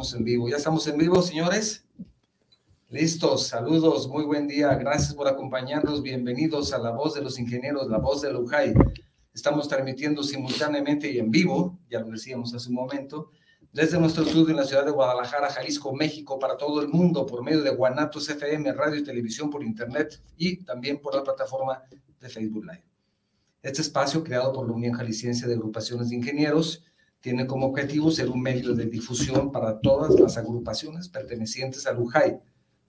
estamos en vivo. ¿Ya estamos en vivo, señores? Listos, saludos, muy buen día. Gracias por acompañarnos. Bienvenidos a La Voz de los Ingenieros, La Voz de Lujay. Estamos transmitiendo simultáneamente y en vivo, ya lo decíamos hace un momento, desde nuestro estudio en la ciudad de Guadalajara, Jalisco, México, para todo el mundo, por medio de Guanatos FM, radio y televisión por internet y también por la plataforma de Facebook Live. Este espacio, creado por la Unión Jalisciense de Agrupaciones de Ingenieros, tiene como objetivo ser un medio de difusión para todas las agrupaciones pertenecientes a Lujay.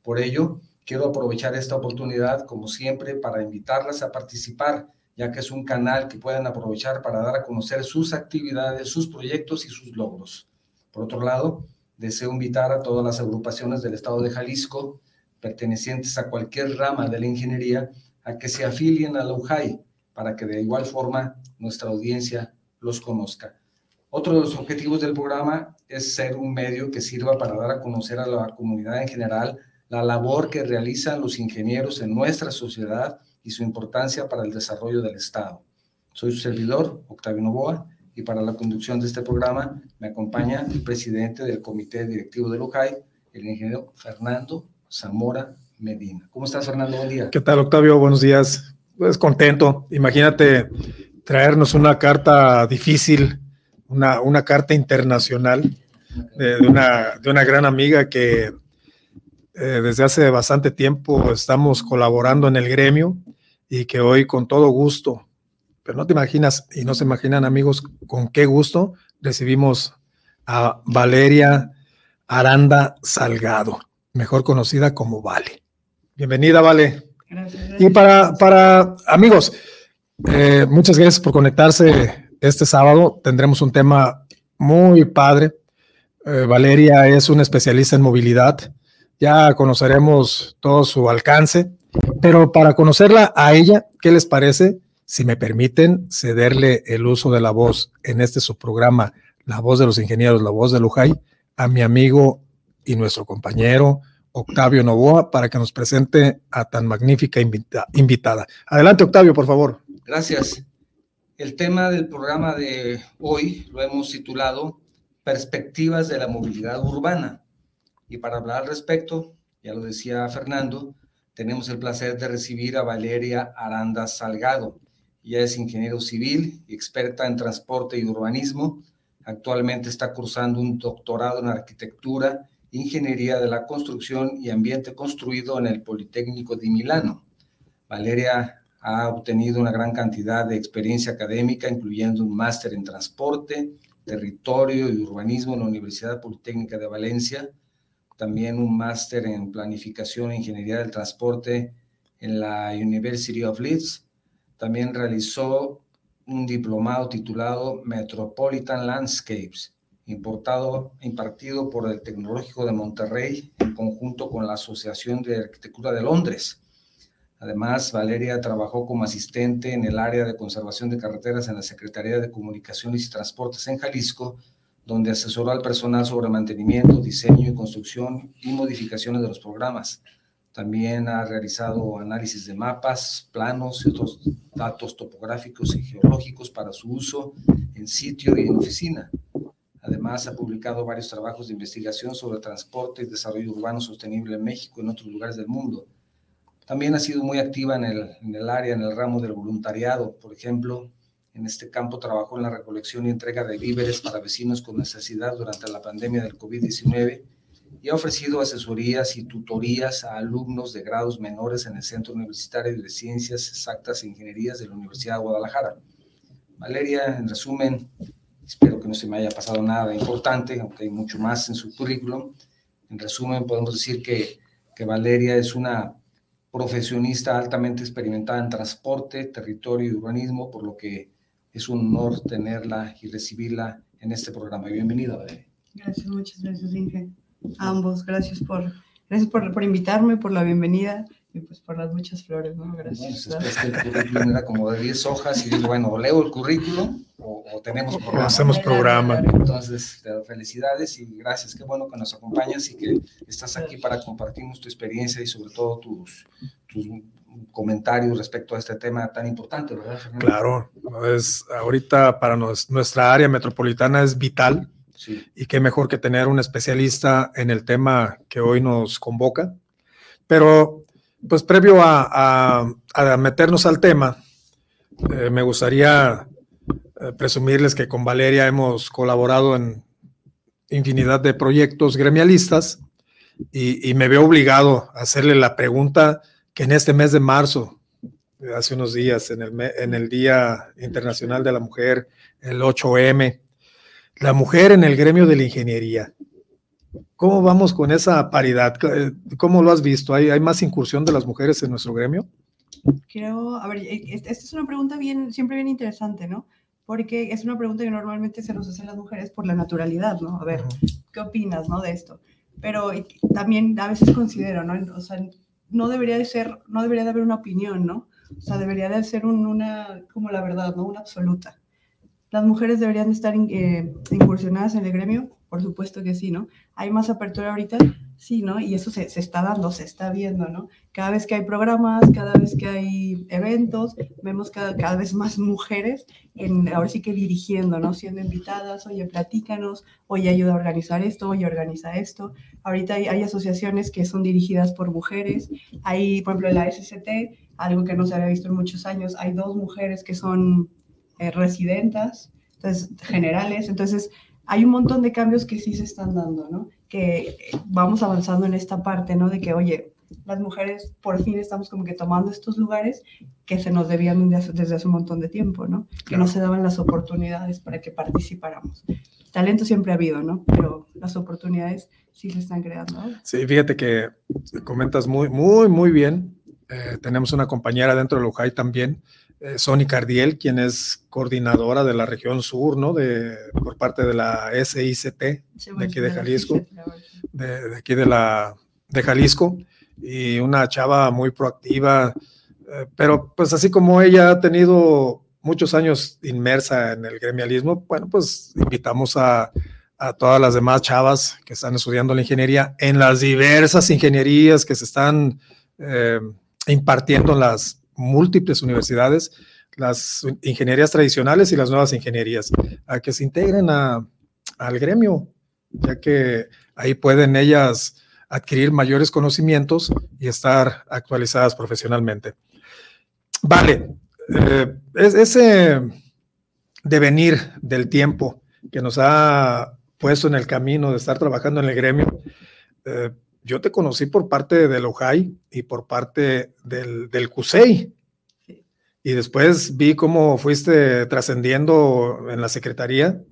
Por ello, quiero aprovechar esta oportunidad, como siempre, para invitarlas a participar, ya que es un canal que pueden aprovechar para dar a conocer sus actividades, sus proyectos y sus logros. Por otro lado, deseo invitar a todas las agrupaciones del estado de Jalisco, pertenecientes a cualquier rama de la ingeniería, a que se afilien a la UJAI para que de igual forma nuestra audiencia los conozca. Otro de los objetivos del programa es ser un medio que sirva para dar a conocer a la comunidad en general la labor que realizan los ingenieros en nuestra sociedad y su importancia para el desarrollo del Estado. Soy su servidor, Octavio Novoa, y para la conducción de este programa me acompaña el presidente del Comité Directivo de Lujay, el ingeniero Fernando Zamora Medina. ¿Cómo estás, Fernando? Buen día. ¿Qué tal, Octavio? Buenos días. Pues contento. Imagínate traernos una carta difícil, una, una carta internacional de, una, de una gran amiga que eh, desde hace bastante tiempo estamos colaborando en el gremio y que hoy con todo gusto pero no te imaginas, y no se imaginan amigos, con qué gusto recibimos a Valeria Aranda Salgado, mejor conocida como Vale. Bienvenida, Vale. Gracias, Y para, para amigos, eh, muchas gracias por conectarse este sábado. Tendremos un tema muy padre. Eh, Valeria es una especialista en movilidad. Ya conoceremos todo su alcance, pero para conocerla a ella, ¿qué les parece? si me permiten cederle el uso de la voz en este subprograma, La Voz de los Ingenieros, La Voz de Lujay, a mi amigo y nuestro compañero Octavio Novoa para que nos presente a tan magnífica invitada. Adelante, Octavio, por favor. Gracias. El tema del programa de hoy lo hemos titulado Perspectivas de la Movilidad Urbana. Y para hablar al respecto, ya lo decía Fernando, tenemos el placer de recibir a Valeria Aranda Salgado. Ella es ingeniero civil y experta en transporte y urbanismo. Actualmente está cursando un doctorado en arquitectura, ingeniería de la construcción y ambiente construido en el Politécnico de Milano. Valeria ha obtenido una gran cantidad de experiencia académica, incluyendo un máster en transporte, territorio y urbanismo en la Universidad Politécnica de Valencia, también un máster en planificación e ingeniería del transporte en la University of Leeds también realizó un diplomado titulado Metropolitan Landscapes, importado, impartido por el Tecnológico de Monterrey en conjunto con la Asociación de Arquitectura de Londres. Además, Valeria trabajó como asistente en el área de conservación de carreteras en la Secretaría de Comunicaciones y Transportes en Jalisco, donde asesoró al personal sobre mantenimiento, diseño y construcción y modificaciones de los programas. También ha realizado análisis de mapas, planos y otros datos topográficos y geológicos para su uso en sitio y en oficina. Además, ha publicado varios trabajos de investigación sobre transporte y desarrollo urbano sostenible en México y en otros lugares del mundo. También ha sido muy activa en el, en el área, en el ramo del voluntariado. Por ejemplo, en este campo trabajó en la recolección y entrega de víveres para vecinos con necesidad durante la pandemia del COVID-19 y ha ofrecido asesorías y tutorías a alumnos de grados menores en el Centro Universitario de Ciencias Exactas e Ingenierías de la Universidad de Guadalajara. Valeria, en resumen, espero que no se me haya pasado nada importante, aunque hay mucho más en su currículum. En resumen, podemos decir que, que Valeria es una profesionista altamente experimentada en transporte, territorio y urbanismo, por lo que es un honor tenerla y recibirla en este programa. Bienvenida, Valeria. Gracias, muchas gracias, Inge ambos. Gracias por, gracias por, por invitarme, por la bienvenida y pues por las muchas flores, ¿no? Gracias. Bueno, pues, el currículum era como de 10 hojas y digo, bueno, leo el currículum o, o tenemos programa. hacemos programa. Entonces, felicidades y gracias. Qué bueno que nos acompañas y que estás aquí para compartirnos tu experiencia y sobre todo tus, tus comentarios respecto a este tema tan importante, ¿verdad? Claro, es, ahorita para nos, nuestra área metropolitana es vital Sí. Y qué mejor que tener un especialista en el tema que hoy nos convoca. Pero, pues previo a, a- meternos al tema, eh, me gustaría eh, presumirles que con Valeria hemos colaborado en infinidad de proyectos gremialistas y, y me veo obligado a hacerle la pregunta que en este mes de marzo, eh, hace unos días, en el, en el Día Internacional de la Mujer, el 8M, la mujer en el gremio de la ingeniería. ¿Cómo vamos con esa paridad? ¿Cómo lo has visto? ¿Hay, hay más incursión de las mujeres en nuestro gremio? Creo, a ver, eh, es- esta es una pregunta bien, siempre bien interesante, ¿no? Porque es una pregunta que normalmente se nos hacen las mujeres por la naturalidad, ¿no? A ver, ¿qué opinas, no, de esto? Pero también a veces considero, ¿no? O sea, no debería de ser, no debería de haber una opinión, ¿no? O sea, debería de ser un- una, como la verdad, ¿no? Una absoluta. ¿Las mujeres deberían de estar in- eh, incursionadas en el gremio? Por supuesto que sí, ¿no? ¿Hay más apertura ahorita? Sí, ¿no? Y eso se, se está dando, se está viendo, ¿no? Cada vez que hay programas, cada vez que hay eventos, vemos cada, cada vez más mujeres, en, ahora sí que dirigiendo, ¿no? Siendo invitadas, oye, platícanos, oye, ayuda a organizar esto, oye, organiza esto. Ahorita hay, hay asociaciones que son dirigidas por mujeres. Hay, por ejemplo, la SCT, algo que no se había visto en muchos años, hay dos mujeres que son eh, residentas, entonces, generales. Entonces, hay un montón de cambios que sí se están dando, ¿no? Que vamos avanzando en esta parte, ¿no? De que, oye, las mujeres por fin estamos como que tomando estos lugares que se nos debían desde hace, un montón de tiempo, ¿no? Que Claro. no se daban las oportunidades para que participáramos. Talento siempre ha habido, ¿no? Pero las oportunidades sí se están creando. Sí, fíjate que comentas muy, muy, muy bien. Eh, tenemos una compañera dentro de Lujay también, eh, Sony Cardiel, quien es coordinadora de la región sur, ¿no? De, por parte de la SICT, de aquí de Jalisco, de, de aquí de la de Jalisco, y una chava muy proactiva, eh, pero pues así como ella ha tenido muchos años inmersa en el gremialismo, bueno, pues invitamos a, a todas las demás chavas que están estudiando la ingeniería en las diversas ingenierías que se están eh, impartiendo en las múltiples universidades, las ingenierías tradicionales y las nuevas ingenierías, a que se integren a- al gremio, ya que ahí pueden ellas adquirir mayores conocimientos y estar actualizadas profesionalmente. Vale, eh, es- ese devenir del tiempo que nos ha puesto en el camino de estar trabajando en el gremio, eh, yo te conocí por parte del OJAI y por parte del, del CUSEI. Y después vi cómo fuiste trascendiendo en la secretaría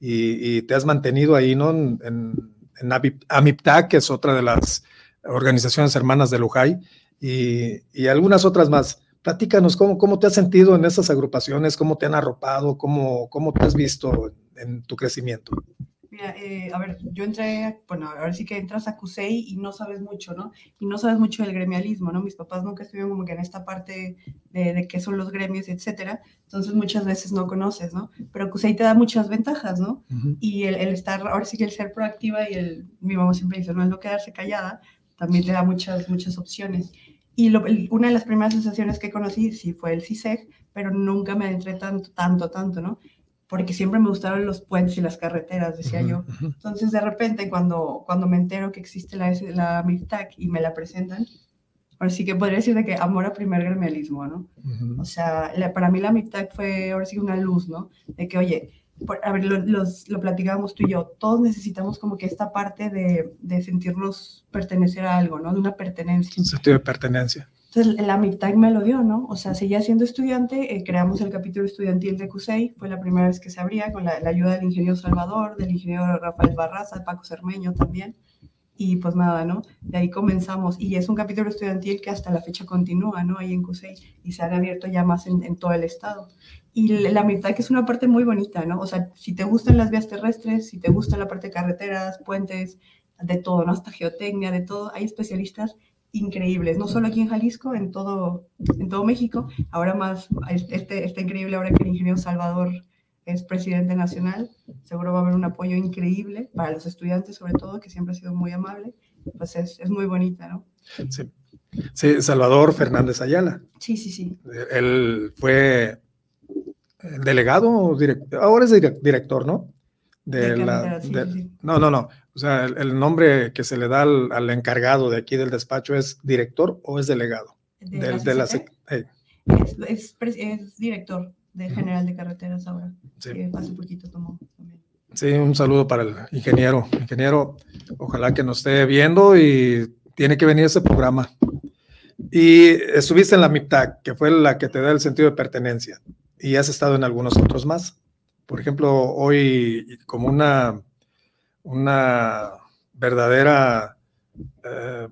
y, y te has mantenido ahí, ¿no? En, en, en AMIPTAC, que es otra de las organizaciones hermanas del UJAI, y, y algunas otras más. Platícanos cómo, cómo te has sentido en esas agrupaciones, cómo te han arropado, cómo, cómo te has visto en tu crecimiento. Mira, eh, a ver, yo entré, bueno, ahora sí que entras a CUSEI y no sabes mucho, ¿no? Y no sabes mucho del gremialismo, ¿no? Mis papás nunca estuvieron como que en esta parte de, de qué son los gremios, etcétera. Entonces muchas veces no conoces, ¿no? Pero CUSEI te da muchas ventajas, ¿no? Y el, el estar, ahora sí que el ser proactiva y el, mi mamá siempre dice, no es no quedarse callada, también te da muchas, muchas opciones. Y lo- una de las primeras asociaciones que conocí sí fue el CISEG, pero nunca me adentré tanto, tanto, tanto, ¿no? Porque siempre me gustaron los puentes y las carreteras, decía yo. Ujú, ujú. Entonces, de repente, cuando, cuando me entero que existe la, la MIRTAC y me la presentan, ahora sí que podría decir de que amor a primer gremialismo, ¿no? Ujú. O sea, la- para mí la MIRTAC fue ahora sí una luz, ¿no? De que, oye, por- a ver, lo, los- lo platicábamos tú y yo, todos necesitamos como que esta parte de, de sentirnos pertenecer a algo, ¿no? De una pertenencia. Un sentido de pertenencia. Entonces, la MIPTAC me lo dio, ¿no? O sea, seguía siendo estudiante, eh, creamos el capítulo estudiantil de CUSEI, fue la primera vez que se abría con la, ayuda del ingeniero Salvador, del ingeniero Rafael Barraza, de Paco Cermeño también. Y pues nada, ¿no? De ahí comenzamos. Y es un capítulo estudiantil que hasta la fecha continúa, ¿no? Ahí en CUSEI. Y se han abierto ya más en, todo el estado. Y la la MIPTAC es una parte muy bonita, ¿no? O sea, si te gustan las vías terrestres, si te gusta la parte de carreteras, puentes, de todo, ¿no? Hasta geotecnia, de todo, hay especialistas increíbles, no solo aquí en Jalisco, en todo, en todo México. Ahora más, este, está increíble ahora que el ingeniero Salvador es presidente nacional. Seguro va a haber un apoyo increíble para los estudiantes, sobre todo, que siempre ha sido muy amable. Pues es, es muy bonita, ¿no? Sí. Sí, Salvador Fernández Ayala. Sí, sí, sí. Él fue el delegado, o direct- ahora es direc- director, ¿no? de, De la... carretera, sí, de- sí, sí. No, no, no. O sea, el, el nombre que se le da al, al encargado de aquí del despacho es director o es delegado. De Del- la de la hey, es, es es director de general de carreteras ahora. sí. que hace poquito tomó también. Sí, un saludo para el ingeniero. Ingeniero, ojalá que nos esté viendo y tiene que venir ese programa. Y estuviste en la MIPTAC, que fue la que te da el sentido de pertenencia, y has estado en algunos otros más. Por ejemplo, hoy como una, una verdadera eh,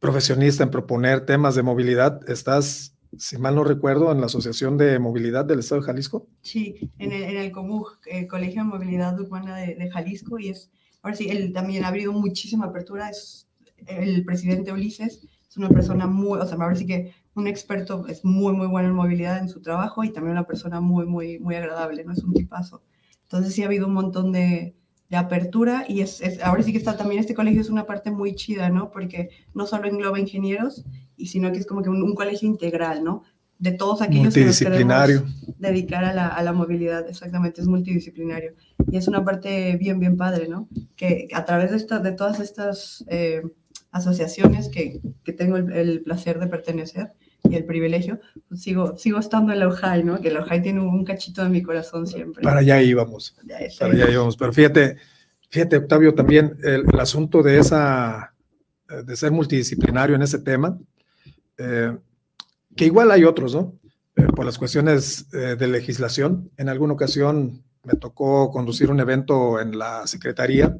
profesionista en proponer temas de movilidad, estás, si mal no recuerdo, en la Asociación de Movilidad del Estado de Jalisco. Sí, en el, en el COMUG, eh, Colegio de Movilidad Urbana de, Jalisco, y es, ahora sí, él también ha habido muchísima apertura, es el presidente Ulises, es una persona muy, o sea, ahora sí que un experto, es muy, muy bueno en movilidad en su trabajo y también una persona muy, muy, muy agradable, ¿no? Es un tipazo. Entonces sí ha habido un montón de, de apertura y es, es- ahora sí que está también este colegio es una parte muy chida, ¿no? Porque no solo engloba ingenieros, y sino que es como que un, un colegio integral, ¿no? De todos aquellos que Multidisciplinario. dedicar a la, a la movilidad, exactamente, es multidisciplinario. Y es una parte bien, bien padre, ¿no? Que a través de, esta- de todas estas eh, asociaciones que, que tengo el, el placer de pertenecer y el privilegio, pues sigo, sigo estando en la UJAI, ¿no? Que la UJAI tiene un cachito de mi corazón siempre. Para allá íbamos. Ya Para allá íbamos. Pero fíjate, fíjate, Octavio, también el, el asunto de esa, eh, de ser multidisciplinario en ese tema, eh, que igual hay otros, ¿no? Eh, por las cuestiones eh, de legislación. En alguna ocasión me tocó conducir un evento en la Secretaría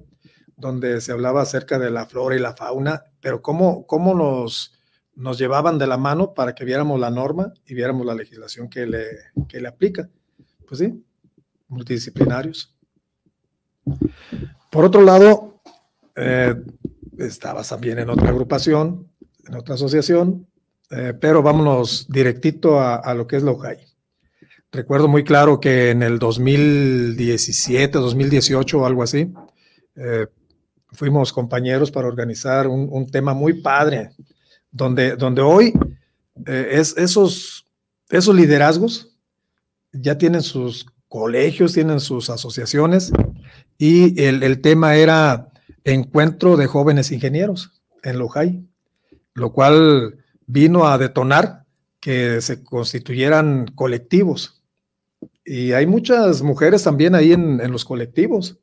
donde se hablaba acerca de la flora y la fauna, pero cómo, cómo nos, nos llevaban de la mano para que viéramos la norma y viéramos la legislación que le, que le aplica. Pues sí, multidisciplinarios. Por otro lado, eh, estabas también en otra agrupación, en otra asociación, eh, pero vámonos directito a, lo que es la UJAI. Recuerdo muy claro que en el 2017, 2018 o algo así, eh, fuimos compañeros para organizar un tema muy padre, donde, donde hoy eh, es, esos, esos liderazgos ya tienen sus colegios, tienen sus asociaciones y el, el tema era encuentro de jóvenes ingenieros en Lojai, lo cual vino a detonar que se constituyeran colectivos. Y hay muchas mujeres también ahí en, en los colectivos.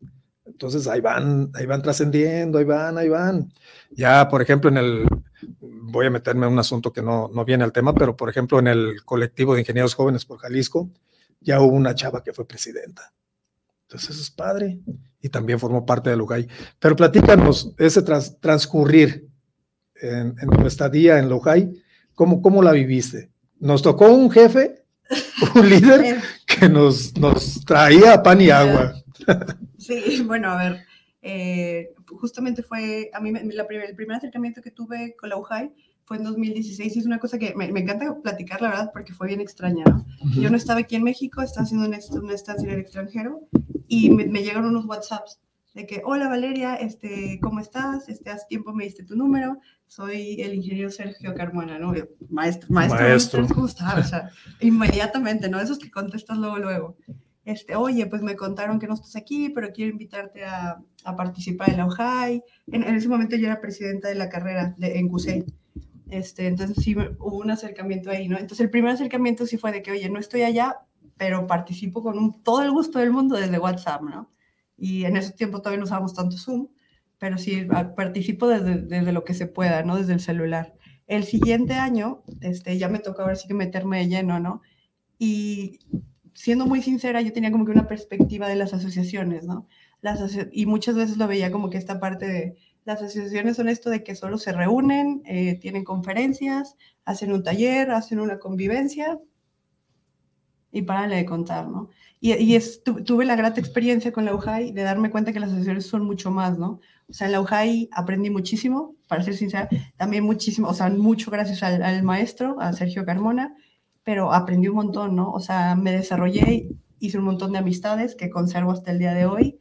Entonces ahí van, ahí van trascendiendo, ahí van, ahí van. Ya, por ejemplo, en el, voy a meterme en un asunto que no, no viene al tema, pero por ejemplo, en el colectivo de ingenieros jóvenes por Jalisco, ya hubo una chava que fue presidenta. Entonces eso es padre. Y también formó parte del Lujay. Pero platícanos ese trans, transcurrir en, en tu estadía en Lujay, ¿cómo, ¿cómo la viviste? Nos tocó un jefe, un líder que nos, nos traía pan y agua. Sí, bueno, a ver, eh, justamente fue, a mí la primer- el primer acercamiento que tuve con la UJAI fue en 2016 y es una cosa que me, me encanta platicar, la verdad, porque fue bien extraña, ¿no? Yo no estaba aquí en México, estaba haciendo una, una estancia en el extranjero y me, me llegaron unos WhatsApps de que, hola Valeria, este, ¿cómo estás? Este, hace tiempo me diste tu número, soy el ingeniero Sergio Carmona, ¿no? Yo, maestro, maestro, Maestro. maestro, ¿cómo estás? O sea, inmediatamente, ¿no? Esos que contestas luego, luego. Este, oye, pues me contaron que no estás aquí, pero quiero invitarte a, a participar en la OJAI. En, en ese momento yo era presidenta de la carrera de, en CUSEI. Este, entonces sí hubo un acercamiento ahí, ¿no? Entonces el primer acercamiento sí fue de que, oye, no estoy allá, pero participo con un- todo el gusto del mundo desde WhatsApp, ¿no? Y en ese tiempo todavía no usábamos tanto Zoom, pero sí participo desde, desde lo que se pueda, ¿no? Desde el celular. El siguiente año, este, ya me tocó ahora sí que meterme de lleno, ¿no? Y siendo muy sincera, yo tenía como que una perspectiva de las asociaciones, ¿no? Las y muchas veces lo veía como que esta parte de las asociaciones son esto de que solo se reúnen, eh, tienen conferencias, hacen un taller, hacen una convivencia y párale de contar, ¿no? Y, y es, tu- tuve la grata experiencia con la UJAI de darme cuenta que las asociaciones son mucho más, ¿no? O sea, en la UJAI aprendí muchísimo, para ser sincera, también muchísimo, o sea, mucho gracias al, al maestro, a Sergio Carmona, pero aprendí un montón, ¿no? O sea, me desarrollé, hice un montón de amistades que conservo hasta el día de hoy.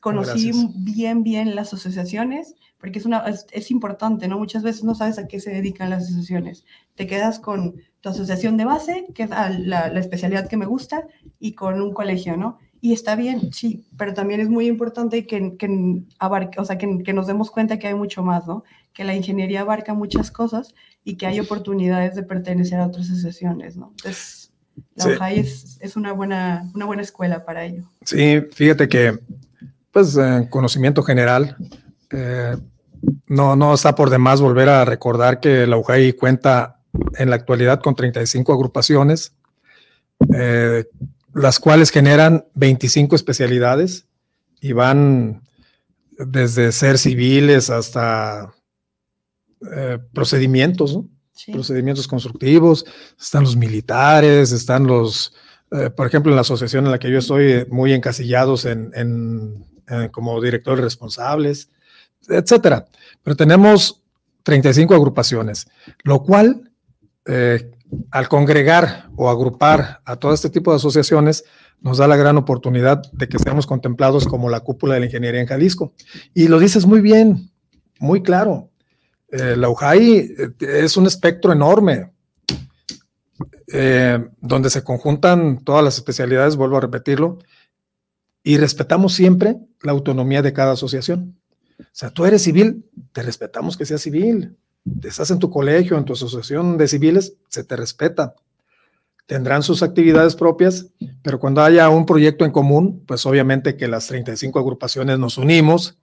Conocí Gracias. bien, bien las asociaciones, porque es, una, es, es importante, ¿no? Muchas veces no sabes a qué se dedican las asociaciones. Te quedas con tu asociación de base, que es la, la especialidad que me gusta, y con un colegio, ¿no? Y está bien, sí, pero también es muy importante que, que, abarque, o sea, que, que, nos demos cuenta que hay mucho más, ¿no? Que la ingeniería abarca muchas cosas y que hay oportunidades de pertenecer a otras asociaciones, ¿no? Entonces, la sí. es, es, una, buena, una buena escuela para ello. Sí, fíjate que, pues, en conocimiento general, eh, no, no está por demás volver a recordar que la UJAI cuenta en la actualidad con 35 agrupaciones, eh, las cuales generan 25 especialidades y van desde ser civiles hasta eh, procedimientos, ¿no? sí. procedimientos constructivos, están los militares, están los, eh, por ejemplo, en la asociación en la que yo estoy, muy encasillados en, en, en como directores responsables, etcétera. Pero tenemos 35 agrupaciones, lo cual eh, al congregar o agrupar a todo este tipo de asociaciones, nos da la gran oportunidad de que seamos contemplados como la cúpula de la ingeniería en Jalisco. Y lo dices muy bien, muy claro. Eh, la UJAI eh, es un espectro enorme, eh, donde se conjuntan todas las especialidades, vuelvo a repetirlo, y respetamos siempre la autonomía de cada asociación. O sea, tú eres civil, te respetamos que seas civil estás en tu colegio, en tu asociación de civiles, se te respeta. Tendrán sus actividades propias, pero cuando haya un proyecto en común, pues obviamente que las 35 agrupaciones nos unimos,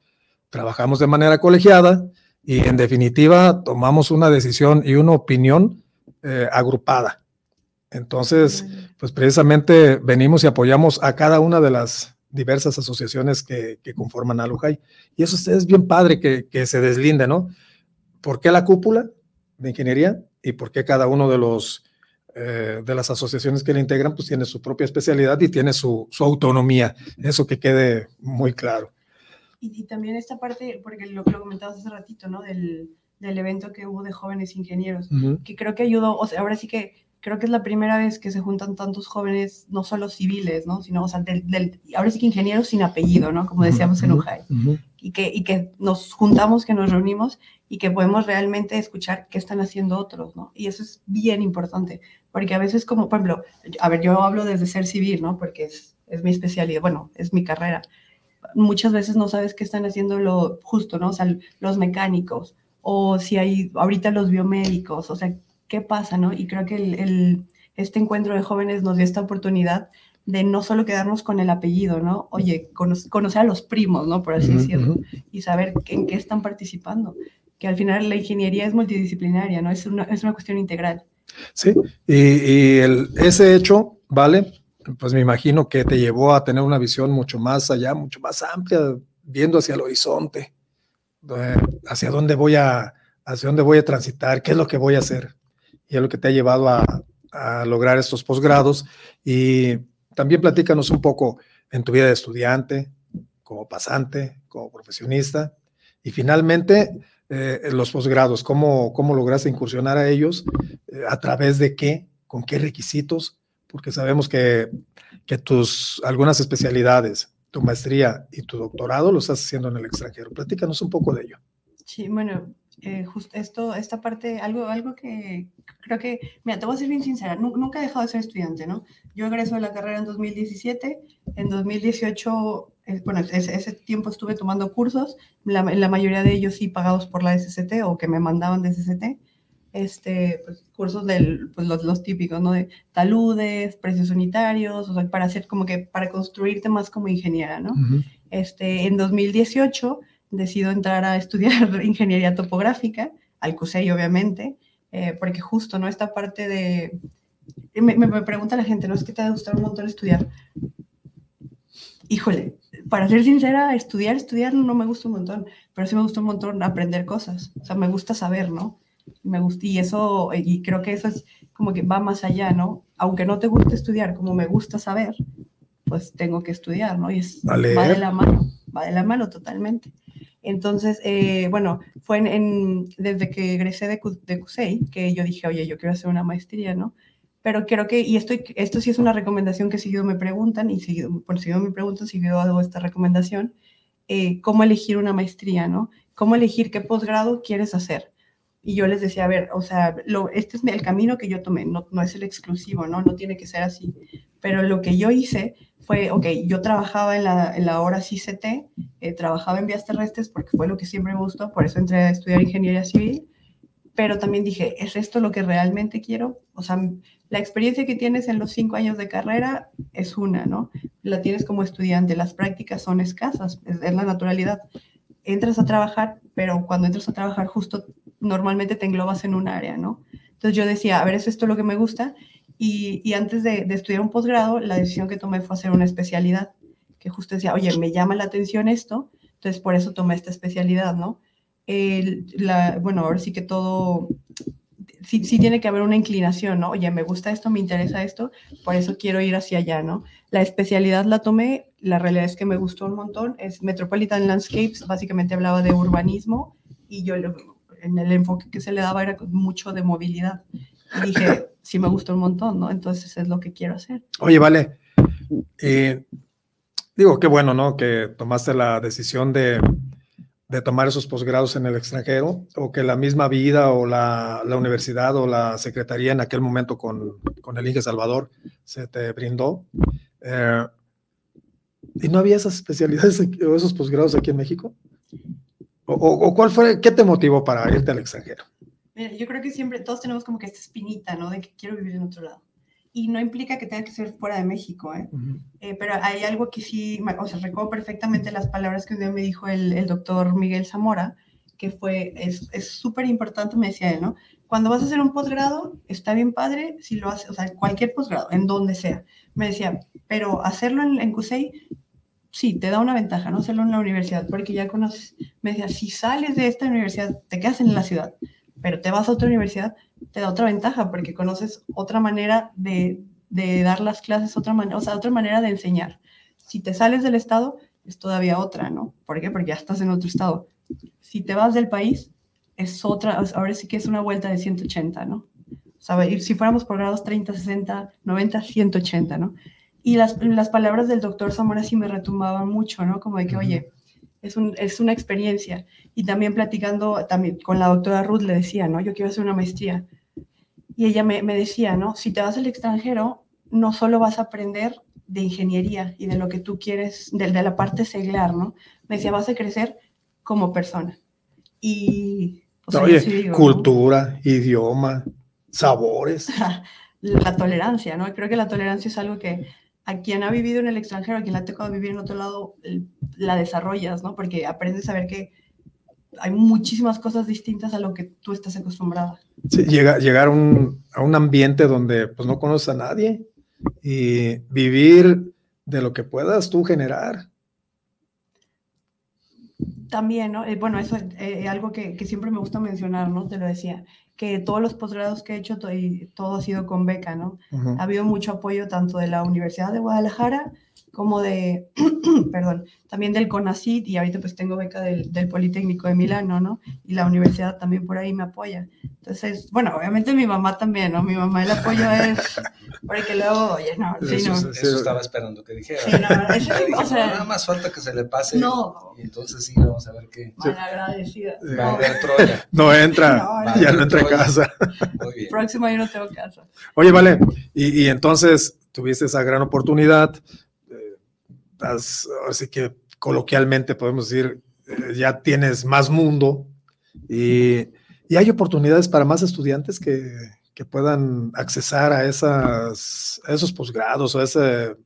trabajamos de manera colegiada y en definitiva tomamos una decisión y una opinión eh, agrupada. Entonces, pues precisamente venimos y apoyamos a cada una de las diversas asociaciones que, que conforman a Lujay. Y eso es bien padre que, que se deslinde, ¿no? ¿Por qué la cúpula de ingeniería y por qué cada uno de los eh, de las asociaciones que le integran pues tiene su propia especialidad y tiene su, su autonomía? Eso que quede muy claro. Y, y también esta parte, porque lo, lo comentabas hace ratito, ¿no? Del, del evento que hubo de jóvenes ingenieros, uh -huh. que creo que ayudó, o sea, ahora sí que creo que es la primera vez que se juntan tantos jóvenes, no solo civiles, ¿no? Sino, o sea, del, del, ahora sí que ingenieros sin apellido, ¿no? Como decíamos en UJAI. Uh -huh. y, que, y que nos juntamos, que nos reunimos y que podemos realmente escuchar qué están haciendo otros, ¿no? Y eso es bien importante, porque a veces como, por ejemplo, a ver, yo hablo desde ser civil, ¿no? Porque es, es mi especialidad, bueno, es mi carrera. Muchas veces no sabes qué están haciendo lo justo, ¿no? O sea, los mecánicos, o si hay ahorita los biomédicos, o sea, ¿qué pasa, no? Y creo que el, el, este encuentro de jóvenes nos dio esta oportunidad de no solo quedarnos con el apellido, ¿no? Oye, conocer a los primos, ¿no? Por así uh -huh, decirlo, uh -huh. y saber en qué están participando que al final la ingeniería es multidisciplinaria, ¿no? Es una, es una cuestión integral. Sí, y, ese hecho, ¿vale? Pues me imagino que te llevó a tener una visión mucho más allá, mucho más amplia, viendo hacia el horizonte, hacia dónde voy a, hacia dónde voy a transitar, qué es lo que voy a hacer. Y es lo que te ha llevado a, a lograr estos posgrados. Y también platícanos un poco en tu vida de estudiante, como pasante, como profesionista. Y finalmente, eh, los posgrados, ¿cómo, cómo lograste incursionar a ellos, eh, a través de qué, con qué requisitos, porque sabemos que, que tus algunas especialidades, tu maestría y tu doctorado lo estás haciendo en el extranjero. Platícanos un poco de ello. Sí, bueno, eh, justo esto, esta parte, algo, algo que creo que, mira, te voy a ser bien sincera, nunca he dejado de ser estudiante, ¿no? Yo egreso de la carrera en 2017, en 2018 bueno, ese, ese, tiempo estuve tomando cursos, la, la, mayoría de ellos sí pagados por la SCT o que me mandaban de SCT, este, pues, cursos de pues, los, los, típicos, ¿no? De taludes, precios unitarios, o sea, para hacer como que, para construirte más como ingeniera, ¿no? Uh -huh. Este, en 2018 decido entrar a estudiar ingeniería topográfica, al CUSEI obviamente, eh, porque justo, ¿no? Esta parte de... Me, me, me pregunta la gente, ¿no? Es que te ha gustado un montón estudiar híjole, para ser sincera, estudiar, estudiar no me gusta un montón, pero sí me gusta un montón aprender cosas. O sea, me gusta saber, ¿no? Me gusta, y eso, y creo que eso es como que va más allá, ¿no? Aunque no te guste estudiar, como me gusta saber, pues tengo que estudiar, ¿no? Y es, va de la mano, va de la mano totalmente. Entonces, eh, bueno, fue en, en, desde que egresé de, de CUSEI que yo dije, oye, yo quiero hacer una maestría, ¿no? Pero creo que, y esto, esto sí es una recomendación que seguido me preguntan, y seguido, por seguido me preguntan, seguido hago esta recomendación, eh, cómo elegir una maestría, ¿no? Cómo elegir qué posgrado quieres hacer. Y yo les decía, a ver, o sea, lo, este es el camino que yo tomé, no, no es el exclusivo, ¿no? No tiene que ser así. Pero lo que yo hice fue, ok, yo trabajaba en la, en la hora CCT, eh, trabajaba en vías terrestres porque fue lo que siempre me gustó, por eso entré a estudiar ingeniería civil, pero también dije, ¿es esto lo que realmente quiero? O sea, la experiencia que tienes en los cinco años de carrera es una, ¿no? La tienes como estudiante, las prácticas son escasas, es, la naturalidad. Entras a trabajar, pero cuando entras a trabajar justo normalmente te englobas en un área, ¿no? Entonces yo decía, a ver, ¿es esto lo que me gusta? Y, antes de, de, estudiar un posgrado, la decisión que tomé fue hacer una especialidad, que justo decía, oye, me llama la atención esto, entonces por eso tomé esta especialidad, ¿no? El, la, bueno, ahora sí que todo, sí, sí, tiene que haber una inclinación, ¿no? Oye, me gusta esto, me interesa esto, por eso quiero ir hacia allá, ¿no? La especialidad la tomé, la realidad es que me gustó un montón, es Metropolitan Landscapes, básicamente hablaba de urbanismo y yo en el enfoque que se le daba era mucho de movilidad. Y dije, sí me gustó un montón, ¿no? Entonces es lo que quiero hacer. Oye, vale. Eh, digo, qué bueno, ¿no? Que tomaste la decisión de, de tomar esos posgrados en el extranjero o que la misma vida o la, la universidad o la secretaría en aquel momento con, con el Inge Salvador se te brindó. Eh, ¿Y no había esas especialidades o esos posgrados aquí en México? ¿O, o, cuál fue, qué te motivó para irte al extranjero? Mira, yo creo que siempre todos tenemos como que esta espinita, ¿no? De que quiero vivir en otro lado. Y no implica que tenga que ser fuera de México, ¿eh? Uh -huh. eh pero hay algo que sí, o sea, recuerdo perfectamente las palabras que un día me dijo el, el doctor Miguel Zamora, que fue, es súper importante, me decía él, ¿no? Cuando vas a hacer un posgrado, está bien padre si lo haces, o sea, cualquier posgrado, en donde sea. Me decía, pero hacerlo en, en CUSEI sí, te da una ventaja, no hacerlo en la universidad, porque ya conoces, me decía, si sales de esta universidad, te quedas en la ciudad, pero te vas a otra universidad, te da otra ventaja, porque conoces otra manera de, de dar las clases, otra manera, o sea, otra manera de enseñar. Si te sales del estado, es todavía otra, ¿no? ¿Por qué? Porque ya estás en otro estado. Si te vas del país, es otra, ahora sí que es una vuelta de 180, ¿no? O si fuéramos por grados 30, 60, 90, 180, ¿no? Y las, las palabras del doctor Zamora sí me retumbaban mucho, ¿no? Como de que, oye, es, un, es una experiencia. Y también platicando también con la doctora Ruth le decía, ¿no? Yo quiero hacer una maestría. Y ella me, me decía, ¿no? Si te vas al extranjero, no solo vas a aprender de ingeniería y de lo que tú quieres, de, de la parte seglar, ¿no? Me decía, vas a crecer como persona. Y... O sea, Oye, sí digo, cultura, ¿no? idioma, sabores. la tolerancia, ¿no? Creo que la tolerancia es algo que a quien ha vivido en el extranjero, a quien le ha tocado vivir en otro lado, la desarrollas, ¿no? Porque aprendes a ver que hay muchísimas cosas distintas a lo que tú estás acostumbrada. Sí, llega, llegar a un, a un ambiente donde pues no conoces a nadie y vivir de lo que puedas tú generar. También, ¿no? Eh, bueno, eso es eh, algo que, que, siempre me gusta mencionar, ¿no? Te lo decía, que todos los posgrados que he hecho, todo, todo ha sido con beca, ¿no? Uh -huh. Ha habido mucho apoyo tanto de la Universidad de Guadalajara como de, perdón, también del CONACYT y ahorita pues tengo beca del, del, Politécnico de Milano, ¿no? Y la universidad también por ahí me apoya. Entonces, bueno, obviamente mi mamá también, ¿no? Mi mamá el apoyo es, porque luego, oye, no, sí, eso, no. Eso estaba esperando que dijera. Sí, no, eso, dije, o sea, nada más falta que se le pase. No. Y entonces sí, vamos a ver qué. Malagradecida. A haber Troya. No entra, no, ya no entra en casa. Muy bien. Próximo año no tengo casa. Oye, vale, y, y entonces tuviste esa gran oportunidad, así que coloquialmente podemos decir, eh, ya tienes más mundo y, y, hay oportunidades para más estudiantes que, que puedan accesar a, esas, esos posgrados o esas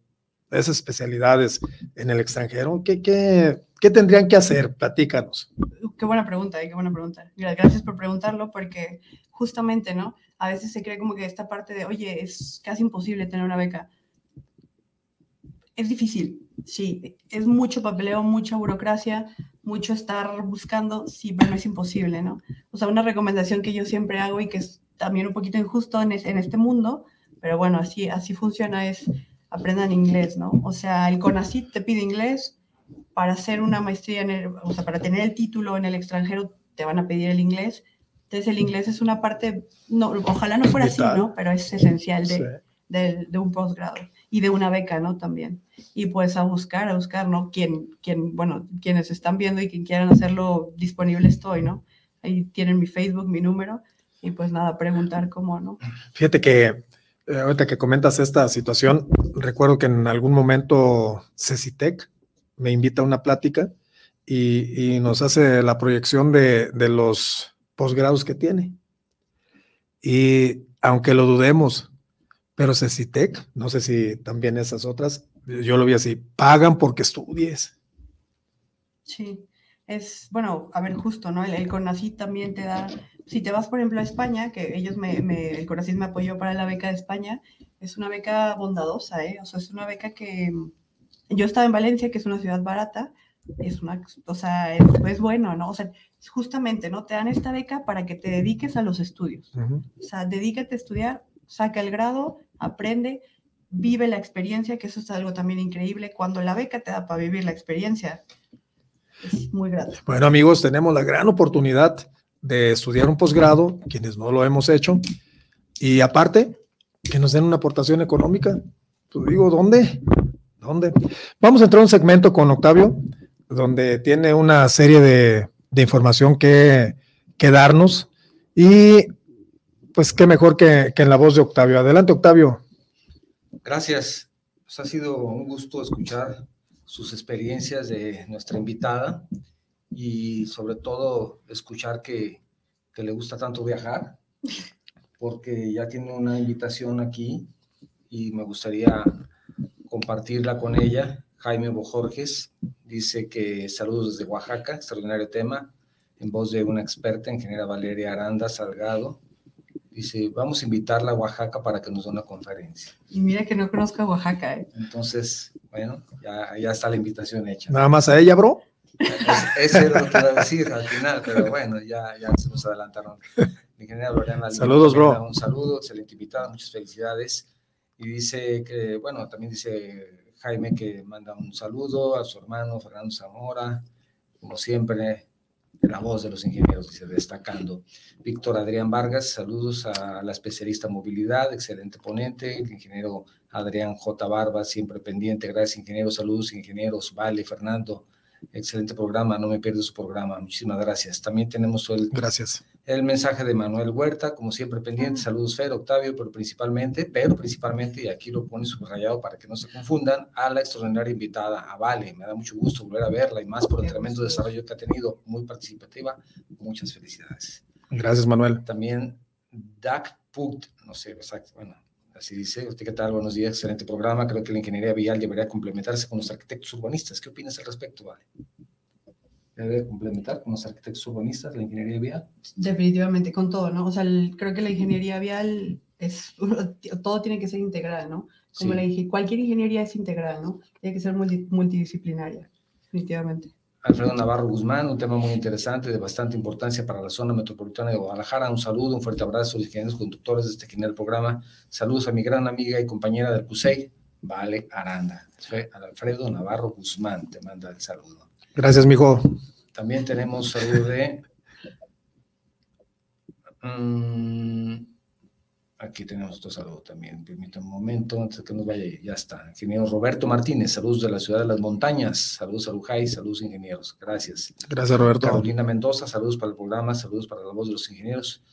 especialidades en el extranjero. ¿Qué, qué, qué tendrían que hacer? Platícanos. Qué buena pregunta, qué buena pregunta. Gracias por preguntarlo porque justamente, ¿no? A veces se cree como que esta parte de, oye, es casi imposible tener una beca. Es difícil, sí, es mucho papeleo, mucha burocracia, mucho estar buscando, sí, pero no es imposible, ¿no? O sea, una recomendación que yo siempre hago y que es también un poquito injusto en, es, en este mundo, pero bueno, así, así funciona, es aprendan inglés, ¿no? O sea, el CONACYT te pide inglés, para hacer una maestría, en el, o sea, para tener el título en el extranjero te van a pedir el inglés, entonces el inglés es una parte, no, ojalá no fuera así, ¿no? Pero es esencial de. De, un posgrado y de una beca, ¿no? También. Y pues a buscar, a buscar, ¿no? Quien, quien, bueno, quienes están viendo y quien quieran hacerlo disponible estoy, ¿no? Ahí tienen mi Facebook, mi número, y pues nada, preguntar cómo, ¿no? Fíjate que Eh, ahorita que comentas esta situación, recuerdo que en algún momento Cecitec me invita a una plática y, y nos hace la proyección de, de los posgrados que tiene. Y aunque lo dudemos, pero Cecitec, no sé si también esas otras, yo lo vi así, pagan porque estudies. Sí, es, bueno, a ver, justo, ¿no? El, el CONACYT también te da, si te vas, por ejemplo, a España, que ellos me, me el CONACYT me apoyó para la beca de España, es una beca bondadosa, ¿eh? O sea, es una beca que, yo estaba en Valencia, que es una ciudad barata, es una, o sea, es, es bueno, ¿no? O sea, justamente, ¿no? Te dan esta beca para que te dediques a los estudios. Ujú. O sea, dedícate a estudiar, saca el grado, aprende, vive la experiencia, que eso es algo también increíble. Cuando la beca te da para vivir la experiencia, es muy grato. Bueno, amigos, tenemos la gran oportunidad de estudiar un posgrado, quienes no lo hemos hecho, y aparte, que nos den una aportación económica. Pues digo, ¿dónde? ¿Dónde? Vamos a entrar a un segmento con Octavio, donde tiene una serie de, de información que, que darnos, y pues qué mejor que, en la voz de Octavio. Adelante, Octavio. Gracias. Pues ha sido un gusto escuchar sus experiencias de nuestra invitada y sobre todo escuchar que, que le gusta tanto viajar, porque ya tiene una invitación aquí y me gustaría compartirla con ella. Jaime Bojorges dice que saludos desde Oaxaca, extraordinario tema, en voz de una experta, ingeniera Valeria Aranda Salgado. Dice, vamos a invitarla a Oaxaca para que nos dé una conferencia. Y mira que no conozco a Oaxaca, ¿eh? Entonces, bueno, ya, ya está la invitación hecha. Nada más a ella, bro. Es- Ese es lo que iba a decir al final, pero bueno, ya, ya se nos adelantaron. Lorena Saludos, bro. Un saludo, excelente invitada, muchas felicidades. Y dice que, bueno, también dice Jaime que manda un saludo a su hermano Fernando Zamora, como siempre, la voz de los ingenieros, dice, destacando. Víctor Adrián Vargas, saludos a la especialista movilidad, excelente ponente, el ingeniero Adrián J. Barba, siempre pendiente, gracias ingeniero, saludos ingenieros, Vale, Fernando, excelente programa, no me pierdo su programa, muchísimas gracias. También tenemos el, Gracias. el mensaje de Manuel Huerta, como siempre pendiente, saludos Fer, Octavio, pero principalmente, pero principalmente, y aquí lo pone subrayado para que no se confundan, a la extraordinaria invitada, a Vale, me da mucho gusto volver a verla y más por el tremendo desarrollo que ha tenido, muy participativa, muchas felicidades. Gracias, Manuel. También Dak Pugt, no sé exacto, bueno, así dice, ¿usted qué tal? Buenos días, excelente programa, creo que la ingeniería vial debería complementarse con los arquitectos urbanistas, ¿qué opinas al respecto, Vale? ¿Debe complementar con los arquitectos urbanistas la ingeniería vial? Definitivamente, con todo, ¿no? O sea, el- creo que la ingeniería vial es, todo tiene que ser integral, ¿no? Como Sí. la inge- cualquier ingeniería es integral, ¿no? Tiene que ser multi- multidisciplinaria, definitivamente. Alfredo Navarro Guzmán, un tema muy interesante, de bastante importancia para la zona metropolitana de Guadalajara. Un saludo, un fuerte abrazo a los ingenieros conductores de este genial programa. Saludos a mi gran amiga y compañera del CUSEI, Vale Aranda. Fue Alfredo Navarro Guzmán te manda el saludo. Gracias, mijo. También tenemos saludo de... Mm, aquí tenemos otro saludo también. Permítame un momento antes de que nos vaya. Ya está. Ingeniero Roberto Martínez, saludos de la ciudad de las montañas. Saludos a Lujay, saludos ingenieros. Gracias. Gracias, Roberto. Carolina Mendoza, saludos para el programa, saludos para la voz de los ingenieros.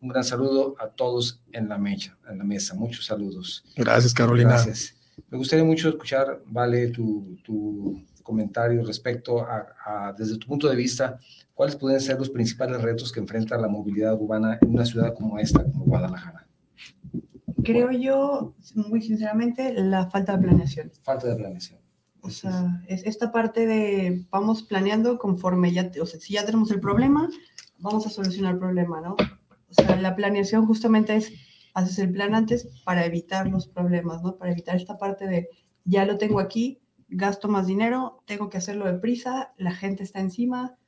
Un gran saludo a todos en la mesa, en la mesa. Muchos saludos. Gracias, Carolina. Gracias. Me gustaría mucho escuchar, Vale, tu, tu comentario respecto a, a, desde tu punto de vista, cuáles pueden ser los principales retos que enfrenta la movilidad urbana en una ciudad como esta, como Guadalajara. Creo yo, muy sinceramente, la falta de planeación. Falta de planeación. O sea, es esta parte de vamos planeando conforme ya, o sea, si ya tenemos el problema, vamos a solucionar el problema, ¿no? O sea, la planeación justamente es, haces el plan antes para evitar los problemas, ¿no? Para evitar esta parte de, ya lo tengo aquí, gasto más dinero, tengo que hacerlo deprisa, la gente está encima.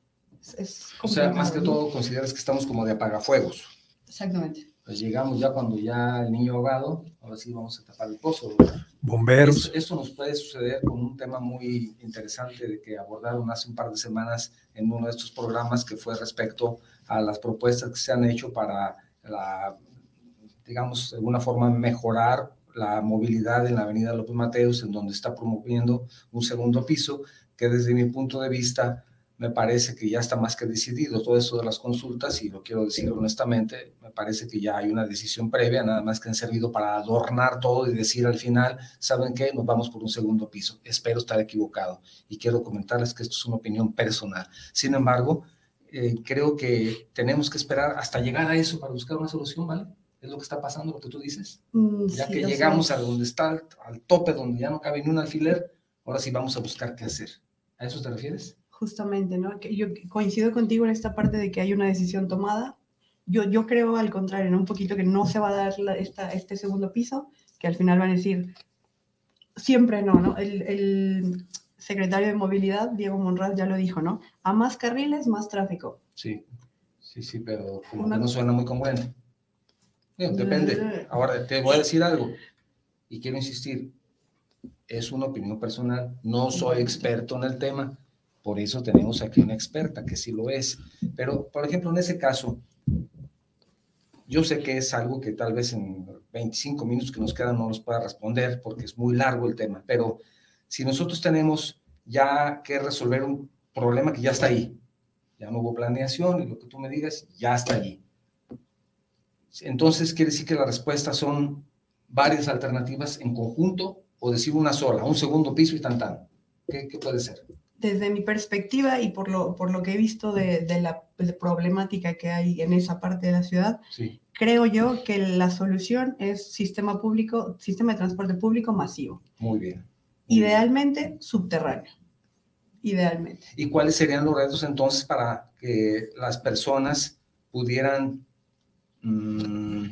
Es, es O sea, más que todo, consideras que estamos como de apagafuegos. Exactamente. Pues llegamos ya cuando ya el niño ahogado, ahora sí vamos a tapar el pozo. ¿verdad? Bomberos. Esto, nos puede suceder con un tema muy interesante de que abordaron hace un par de semanas en uno de estos programas que fue respecto a las propuestas que se han hecho para la, digamos, de alguna forma mejorar la movilidad en la avenida López Mateos, en donde está promoviendo un segundo piso, que desde mi punto de vista me parece que ya está más que decidido todo eso de las consultas y lo quiero decir honestamente, me parece que ya hay una decisión previa, nada más que han servido para adornar todo y decir al final, ¿saben qué? Nos vamos por un segundo piso. Espero estar equivocado y quiero comentarles que esto es una opinión personal. Sin embargo, eh, creo que tenemos que esperar hasta llegar a eso para buscar una solución, ¿vale? Es lo que está pasando, lo que tú dices. Mm, Ya sí, que llegamos a donde está, al tope, donde ya no cabe ni un alfiler, ahora sí vamos a buscar qué hacer. ¿A eso te refieres? Justamente, ¿no? Que yo coincido contigo en esta parte de que hay una decisión tomada. Yo, yo creo al contrario, ¿no? Un poquito que no se va a dar la- esta, este segundo piso, que al final van a decir, siempre no, ¿no? El, el secretario de Movilidad, Diego Monraz, ya lo dijo, ¿no? A más carriles, más tráfico. Sí, sí, sí, pero como Una- que no suena muy congruente. Digo, depende. Ahora te voy a decir algo y quiero insistir. Es una opinión personal. No soy experto en el tema. Por eso tenemos aquí una experta que sí lo es. Pero, por ejemplo, en ese caso, yo sé que es algo que tal vez en 25 minutos que nos quedan no nos pueda responder porque es muy largo el tema. Pero si nosotros tenemos ya que resolver un problema que ya está ahí, ya no hubo planeación y lo que tú me digas ya está allí. Entonces quiere decir que las respuestas son varias alternativas en conjunto o decir una sola, un segundo piso y tan tan. ¿Qué, qué puede ser? Desde mi perspectiva y por lo, por lo que he visto de, de la de problemática que hay en esa parte de la ciudad, Sí, creo yo que la solución es sistema público, sistema de transporte público masivo. muy bien. Muy bien. Idealmente subterráneo. Idealmente. ¿Y cuáles serían los retos entonces para que las personas pudieran, mm,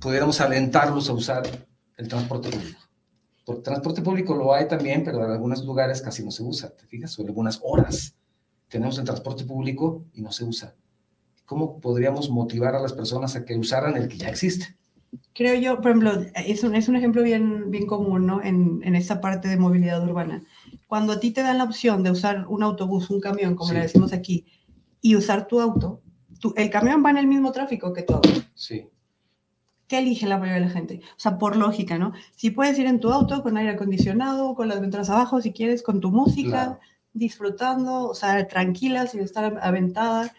pudiéramos alentarlos a usar el transporte público? Transporte público lo hay también, pero en algunos lugares casi no se usa, ¿te fijas? O en algunas horas tenemos el transporte público y no se usa. ¿Cómo podríamos motivar a las personas a que usaran el que ya existe? Creo yo, por ejemplo, es un, es un ejemplo bien, bien común ¿no? en, en esta parte de movilidad urbana. Cuando a ti te dan la opción de usar un autobús, un camión, como Sí. le decimos aquí, y usar tu auto, tu- el camión va en el mismo tráfico que tu auto. Sí, ¿Qué elige la mayoría de la gente? O sea, por lógica, ¿no? Si puedes ir en tu auto con aire acondicionado, con las ventanas abajo, si quieres, con tu música, Claro. disfrutando, o sea, tranquila, sin estar aventada.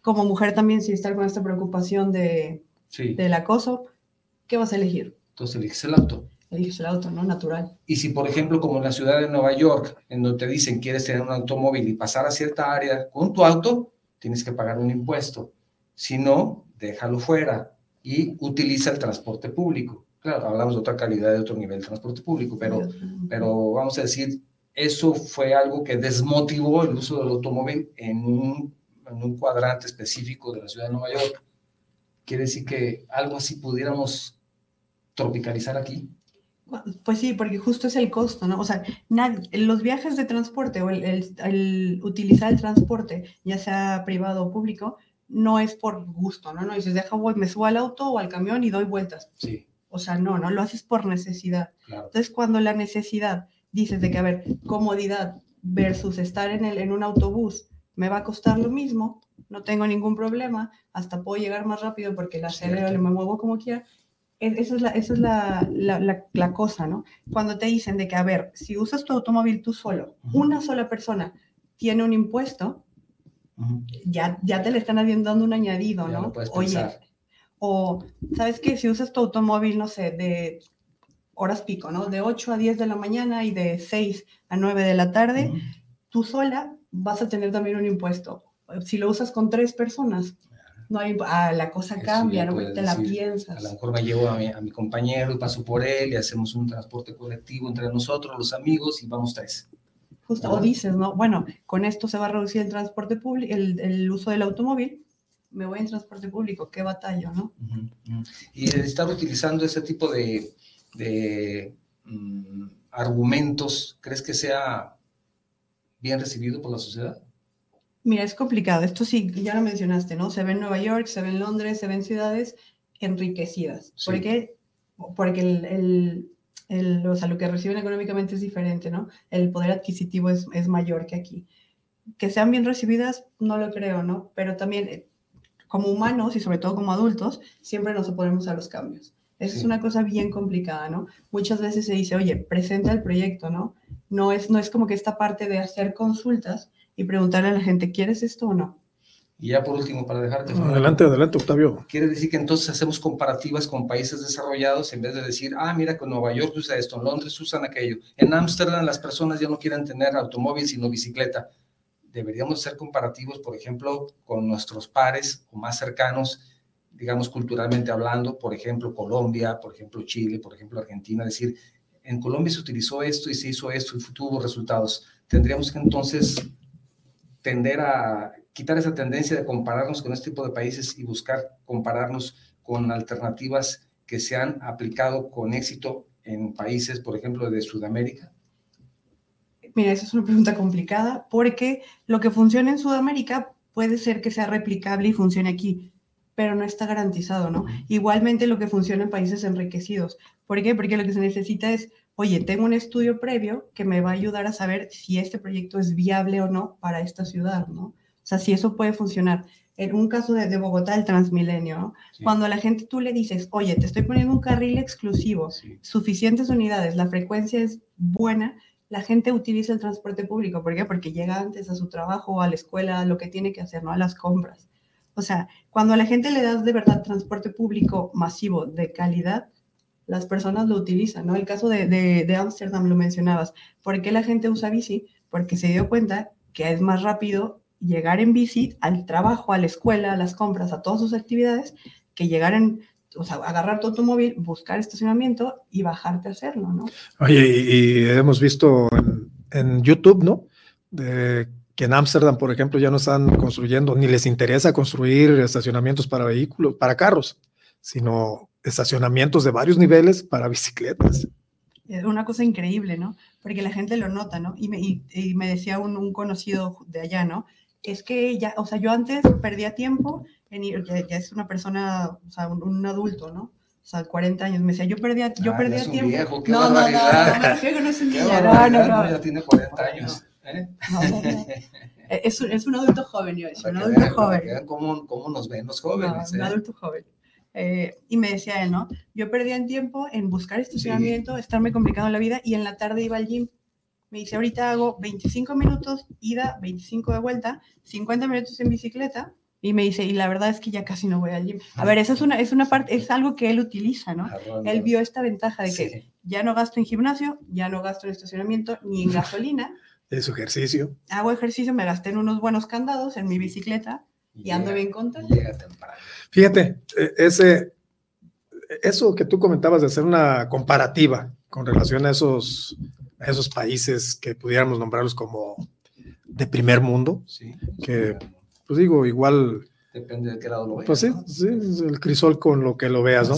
Como mujer también, sin estar con esta preocupación de, sí. del acoso, ¿qué vas a elegir? Entonces eliges el auto. Eliges el auto, ¿no? Natural. Y si, por ejemplo, como en la ciudad de Nueva York, en donde te dicen quieres tener un automóvil y pasar a cierta área con tu auto, tienes que pagar un impuesto. Si no, déjalo fuera y utiliza el transporte público. Claro, hablamos de otra calidad, de otro nivel de transporte público, pero, pero vamos a decir, eso fue algo que desmotivó el uso del automóvil en un, en un cuadrante específico de la ciudad de Nueva York. Quiere decir que algo así pudiéramos tropicalizar aquí. Pues sí, porque justo es el costo, ¿no? O sea, los viajes de transporte o el, el- el utilizar el transporte, ya sea privado o público, no es por gusto, ¿no? No dices, deja, voy, me subo al auto o al camión y doy vueltas. Sí, O sea, no, no, lo haces por necesidad. claro. Entonces, cuando la necesidad dices de que, a ver, comodidad versus estar en, el, en un autobús me va a costar lo mismo, no tengo ningún problema, hasta puedo llegar más rápido porque el acelero Cierto. me muevo como quiera. E- Esa es, la, esa es la, la, la- la cosa, ¿no? Cuando te dicen de que, a ver, si usas tu automóvil tú solo, Ujú. una sola persona tiene un impuesto, Ya, ya te le están dando un añadido, Ya ¿no? Oye, o, ¿sabes qué? Si usas tu automóvil, no sé, de horas pico, ¿no? De 8 a 10 de la mañana y de 6 a 9 de la tarde, Ujú. tú sola vas a tener también un impuesto. Si lo usas con tres personas, no hay, ah, la cosa Eso cambia, ¿no? Te la decir, A piensas. lo mejor me llevo a mi, a mi compañero y paso por él y hacemos un transporte colectivo entre nosotros, los amigos, y vamos tres. Justo, o dices, ¿no? Bueno, con esto se va a reducir el transporte público, el, el uso del automóvil, me voy en transporte público, qué batalla, ¿no? Y estar utilizando ese tipo de, de, mm, argumentos, ¿crees que sea bien recibido por la sociedad? Mira, es complicado. Esto sí, ya lo mencionaste, ¿no? Se ve en Nueva York, se ve en Londres, se ve en ciudades enriquecidas. Sí. ¿Por qué? Porque el, el- el- o sea, lo que reciben económicamente es diferente, ¿no? El poder adquisitivo es, es mayor que aquí. Que sean bien recibidas, no lo creo, ¿no? Pero también, eh, como humanos y sobre todo como adultos, siempre nos oponemos a los cambios. Esa es una cosa bien complicada, ¿no? Muchas veces se dice, oye, presenta el proyecto, ¿no? No es, no es como que esta parte de hacer consultas y preguntarle a la gente, ¿quieres esto o no? Y ya por último, para dejarte. Adelante, adelante, Octavio. Quiere decir que entonces hacemos comparativas con países desarrollados en vez de decir, ah, mira, con Nueva York usa esto, en Londres usan aquello. En Ámsterdam las personas ya no quieren tener automóvil sino bicicleta. Deberíamos ser comparativos, por ejemplo, con nuestros pares o más cercanos, digamos, culturalmente hablando, por ejemplo, Colombia, por ejemplo, Chile, por ejemplo, Argentina, decir, en Colombia se utilizó esto y se hizo esto y tuvo resultados. Tendríamos que entonces tender a quitar esa tendencia de compararnos con este tipo de países y buscar compararnos con alternativas que se han aplicado con éxito en países, por ejemplo, de Sudamérica? Mira, esa es una pregunta complicada porque lo que funciona en Sudamérica puede ser que sea replicable y funcione aquí, pero no está garantizado, ¿no? Igualmente lo que funciona en países enriquecidos. ¿Por qué? Porque lo que se necesita es, oye, tengo un estudio previo que me va a ayudar a saber si este proyecto es viable o no para esta ciudad, ¿no? O sea, si eso puede funcionar. En un caso de, Bogotá, el Transmilenio, cuando a la gente tú le dices, oye, te estoy poniendo un carril exclusivo, suficientes unidades, la frecuencia es buena, la gente utiliza el transporte público. ¿Por qué? Porque llega antes a su trabajo, a la escuela, a lo que tiene que hacer, ¿no? A las compras. O sea, cuando a la gente le das de verdad transporte público masivo de calidad, las personas lo utilizan, ¿no? El caso de Ámsterdam lo mencionabas. ¿Por qué la gente usa bici? Porque se dio cuenta que es más rápido llegar en bici al trabajo, a la escuela, a las compras, a todas sus actividades, que llegar en, o sea, agarrar tu automóvil, buscar estacionamiento y bajarte a hacerlo, ¿no? Oye, y, hemos visto en, YouTube, ¿no? De, que en Ámsterdam, por ejemplo, ya no están construyendo, ni les interesa construir estacionamientos para vehículos, para carros, sino estacionamientos de varios niveles para bicicletas. Es una cosa increíble, ¿no? Porque la gente lo nota, ¿no? Y me, y, me decía un, un, conocido de allá, ¿no? Es que ya, o sea, yo antes perdía tiempo en ir, ya, es una persona, o sea, un, adulto, ¿no? O sea, 40 años. Me decía, yo perdía, yo ah, perdía es un tiempo. Viejo, qué no, no, no, no, no, no es un niño. No, no, no. Ya tiene 40 años. ¿eh? Es, un, es un adulto joven, yo decía, un adulto vean, joven. Cómo, cómo, nos ven los jóvenes. un ¿eh? adulto joven. Eh, y me decía él, ¿no? Yo perdía el tiempo en buscar estacionamiento, sí. estarme complicando la vida y en la tarde iba al gym me dice, ahorita hago 25 minutos ida, 25 de vuelta, 50 minutos en bicicleta, y me dice, y la verdad es que ya casi no voy al gym. A ver, esa es una, es una parte, es algo que él utiliza, ¿no? Él vio esta ventaja de que ya no gasto en gimnasio, ya no gasto en estacionamiento, ni en gasolina. Es ejercicio. Hago ejercicio, me gasté en unos buenos candados en mi bicicleta y, ando bien contento. Fíjate, e, ese, eso que tú comentabas de hacer una comparativa con relación a esos esos países que pudiéramos nombrarlos como de primer mundo, sí, que, pues digo, igual... Depende de qué lado lo veas. Pues sí, sí, el crisol con lo que lo veas, ¿no?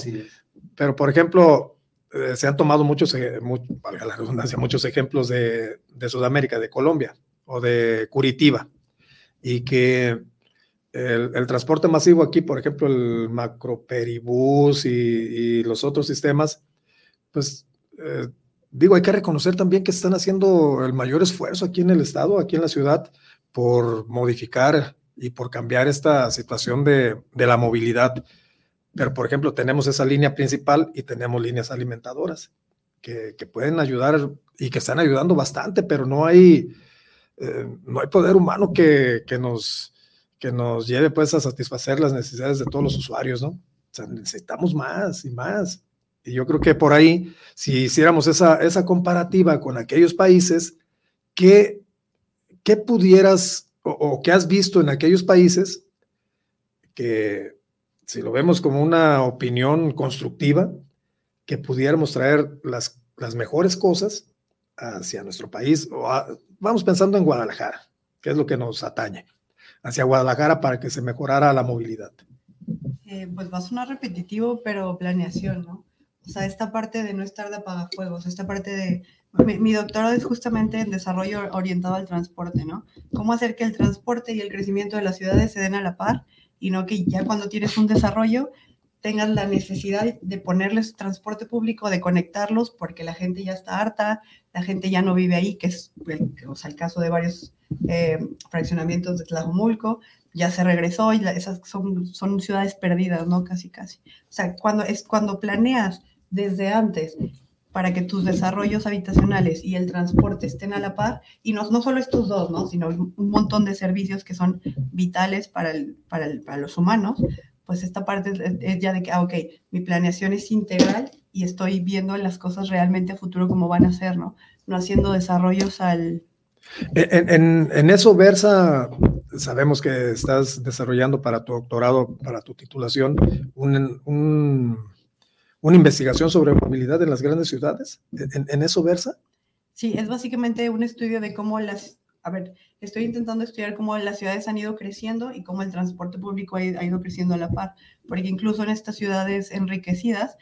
Pero, por ejemplo, eh, se han tomado muchos, eh, valga la redundancia, muchos ejemplos de, de, Sudamérica, de Colombia o de Curitiba, y que el, el, transporte masivo aquí, por ejemplo, el macroperibús y, y los otros sistemas, pues eh, digo, hay que reconocer también que están haciendo el mayor esfuerzo aquí en el estado, aquí en la ciudad, por modificar y por cambiar esta situación de, la movilidad. Pero, por ejemplo, tenemos esa línea principal y tenemos líneas alimentadoras que, pueden ayudar y que están ayudando bastante, pero no hay, eh, no hay poder humano que, nos, que nos lleve pues a satisfacer las necesidades de todos los usuarios, ¿no? O sea, necesitamos más y más. Y yo creo que por ahí, si hiciéramos esa, esa comparativa con aquellos países, ¿qué, qué pudieras o, qué has visto en aquellos países que, si lo vemos como una opinión constructiva, que pudiéramos traer las, las mejores cosas hacia nuestro país? O vamos pensando en Guadalajara, que es lo que nos atañe, hacia Guadalajara para que se mejorara la movilidad. Eh, pues va a sonar repetitivo, pero planeación, ¿no? O sea, esta parte de no estar de apagafuegos, esta parte de... Mi, doctorado es justamente en desarrollo orientado al transporte, ¿no? Cómo hacer que el transporte y el crecimiento de las ciudades se den a la par y no que ya cuando tienes un desarrollo tengas la necesidad de ponerles transporte público, de conectarlos, porque la gente ya está harta, la gente ya no vive ahí, que es o sea, el caso de varios eh, fraccionamientos de Tlajumulco, ya se regresó y esas son, son ciudades perdidas, ¿no? Casi, casi. O sea, cuando, es, cuando planeas desde antes para que tus desarrollos habitacionales y el transporte estén a la par, y no, no solo estos dos, ¿no? sino un montón de servicios que son vitales para, el, para, los humanos, pues esta parte es ya de que, ah, ok, mi planeación es integral y estoy viendo las cosas realmente a futuro como van a ser, ¿no? No haciendo desarrollos al... En, en, en eso versa, sabemos que estás desarrollando para tu doctorado, para tu titulación, un, un, una investigación sobre movilidad en las grandes ciudades. ¿En, ¿En, eso versa? Sí, es básicamente un estudio de cómo las, a ver, estoy intentando estudiar cómo las ciudades han ido creciendo y cómo el transporte público ha ido creciendo a la par, porque incluso en estas ciudades enriquecidas,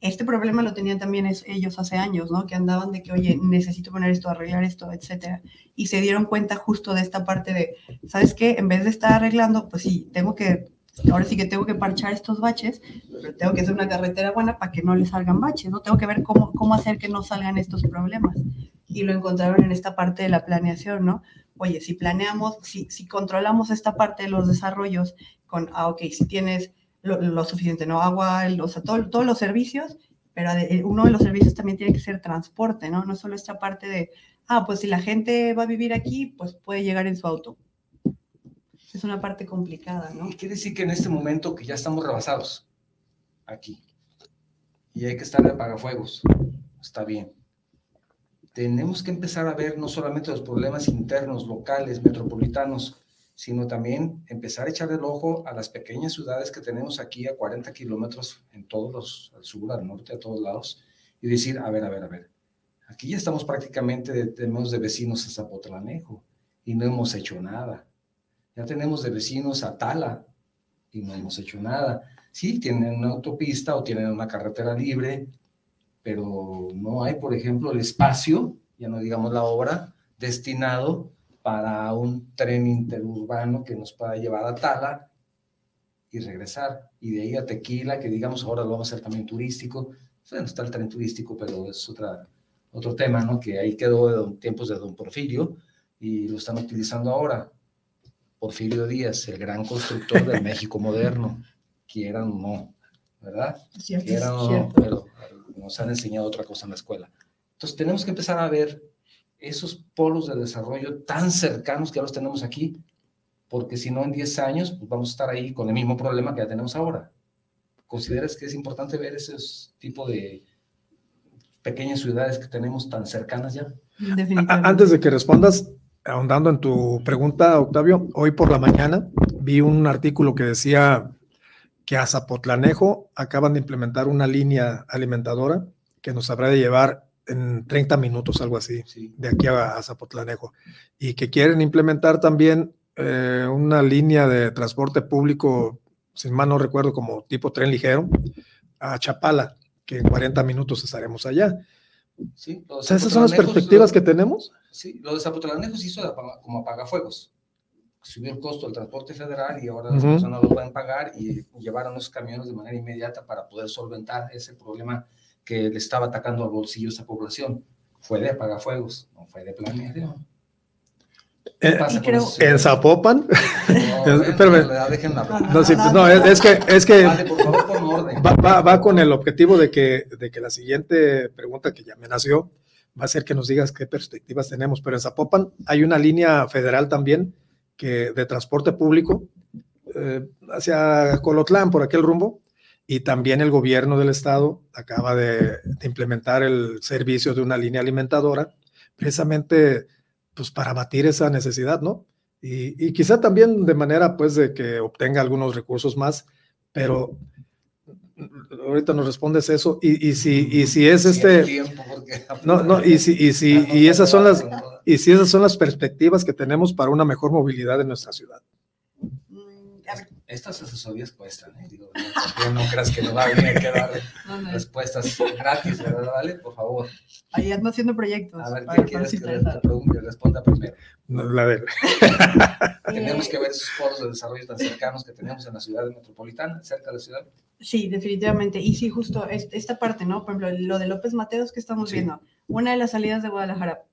este problema lo tenían también ellos hace años, ¿no? Que andaban de que, oye, necesito poner esto, arreglar esto, etcétera. Y se dieron cuenta justo de esta parte de, ¿sabes qué? En vez de estar arreglando, pues sí, tengo que, ahora sí que tengo que parchar estos baches, pero tengo que hacer una carretera buena para que no le salgan baches, ¿no? Tengo que ver cómo, cómo hacer que no salgan estos problemas. Y lo encontraron en esta parte de la planeación, ¿no? Oye, si planeamos, si, si controlamos esta parte de los desarrollos con, ah, ok, si tienes lo, lo suficiente, ¿no? Agua, o sea, todo, todos los servicios, pero uno de los servicios también tiene que ser transporte, ¿no? No solo esta parte de, ah, pues si la gente va a vivir aquí, pues puede llegar en su auto. Es una parte complicada, ¿no? Quiere decir que en este momento que ya estamos rebasados aquí y hay que estar de apagafuegos, está bien. Tenemos que empezar a ver no solamente los problemas internos, locales, metropolitanos, sino también empezar a echar el ojo a las pequeñas ciudades que tenemos aquí a 40 kilómetros en todos los, al sur, al norte, a todos lados, y decir, a ver, a ver, a ver, aquí ya estamos prácticamente, tenemos de vecinos a Zapotlanejo y no hemos hecho nada. Ya tenemos de vecinos a Tala y no hemos hecho nada. Sí, tienen una autopista o tienen una carretera libre, pero no hay, por ejemplo, el espacio, ya no digamos la obra, destinado para un tren interurbano que nos pueda llevar a Tala y regresar. Y de ahí a Tequila, que digamos ahora lo vamos a hacer también turístico. Bueno, está el tren turístico, pero es otra, otro tema, ¿no? Que ahí quedó de tiempos de don Porfirio y lo están utilizando ahora. Porfirio Díaz, el gran constructor del México moderno, quieran o no, ¿verdad? quieran o no, pero nos han enseñado otra cosa en la escuela. Entonces tenemos que empezar a ver esos polos de desarrollo tan cercanos que ahora los tenemos aquí, porque si no en 10 años pues vamos a estar ahí con el mismo problema que ya tenemos ahora. ¿Consideras que es importante ver ese tipo de pequeñas ciudades que tenemos tan cercanas ya? Antes de que respondas, ahondando en tu pregunta, Octavio, hoy por la mañana vi un artículo que decía que a Zapotlanejo acaban de implementar una línea alimentadora que nos habrá de llevar en 30 minutos, algo así, sí. de aquí a, a, Zapotlanejo, y que quieren implementar también eh, una línea de transporte público, sin mal no recuerdo, como tipo tren ligero, a Chapala, que en 40 minutos estaremos allá. Sí, o sea, esas son las perspectivas que tenemos. Sí, lo de Zapotlanejo se hizo como apagafuegos. Subió el costo del transporte federal y ahora las uh -huh. personas lo pueden pagar y llevaron los camiones de manera inmediata para poder solventar ese problema que le estaba atacando al bolsillo a esa población. Fue de apagafuegos, no fue de planeación. Eh, creo... ¿En Zapopan? No, Espérame. No, sí, no, es, que, es que vale, por favor, con orden. Va, va, va, con el objetivo de que, de que la siguiente pregunta que ya me nació va a ser que nos digas qué perspectivas tenemos. Pero en Zapopan hay una línea federal también que, de transporte público eh, hacia Colotlán, por aquel rumbo, y también el gobierno del estado acaba de, de, implementar el servicio de una línea alimentadora, precisamente pues para batir esa necesidad, ¿no? Y, y, quizá también de manera pues de que obtenga algunos recursos más, pero ahorita nos respondes eso y, y si y si es este no no y si y si y esas son las y si esas son las perspectivas que tenemos para una mejor movilidad en nuestra ciudad estas asesorías cuestan, ¿eh? Digo, no, no creas que no va a venir que darle no, no. respuestas gratis, ¿verdad? ¿Vale? Por favor. Ahí ando haciendo proyectos. A ver, ¿qué quieres que te pregunte? Responda primero. No, la de... tenemos que ver esos foros de desarrollo tan cercanos que tenemos en la ciudad metropolitana, cerca de la ciudad. Sí, definitivamente. Y sí, justo esta parte, ¿no? Por ejemplo, lo de López Mateos que estamos sí. viendo. Una de las salidas de Guadalajara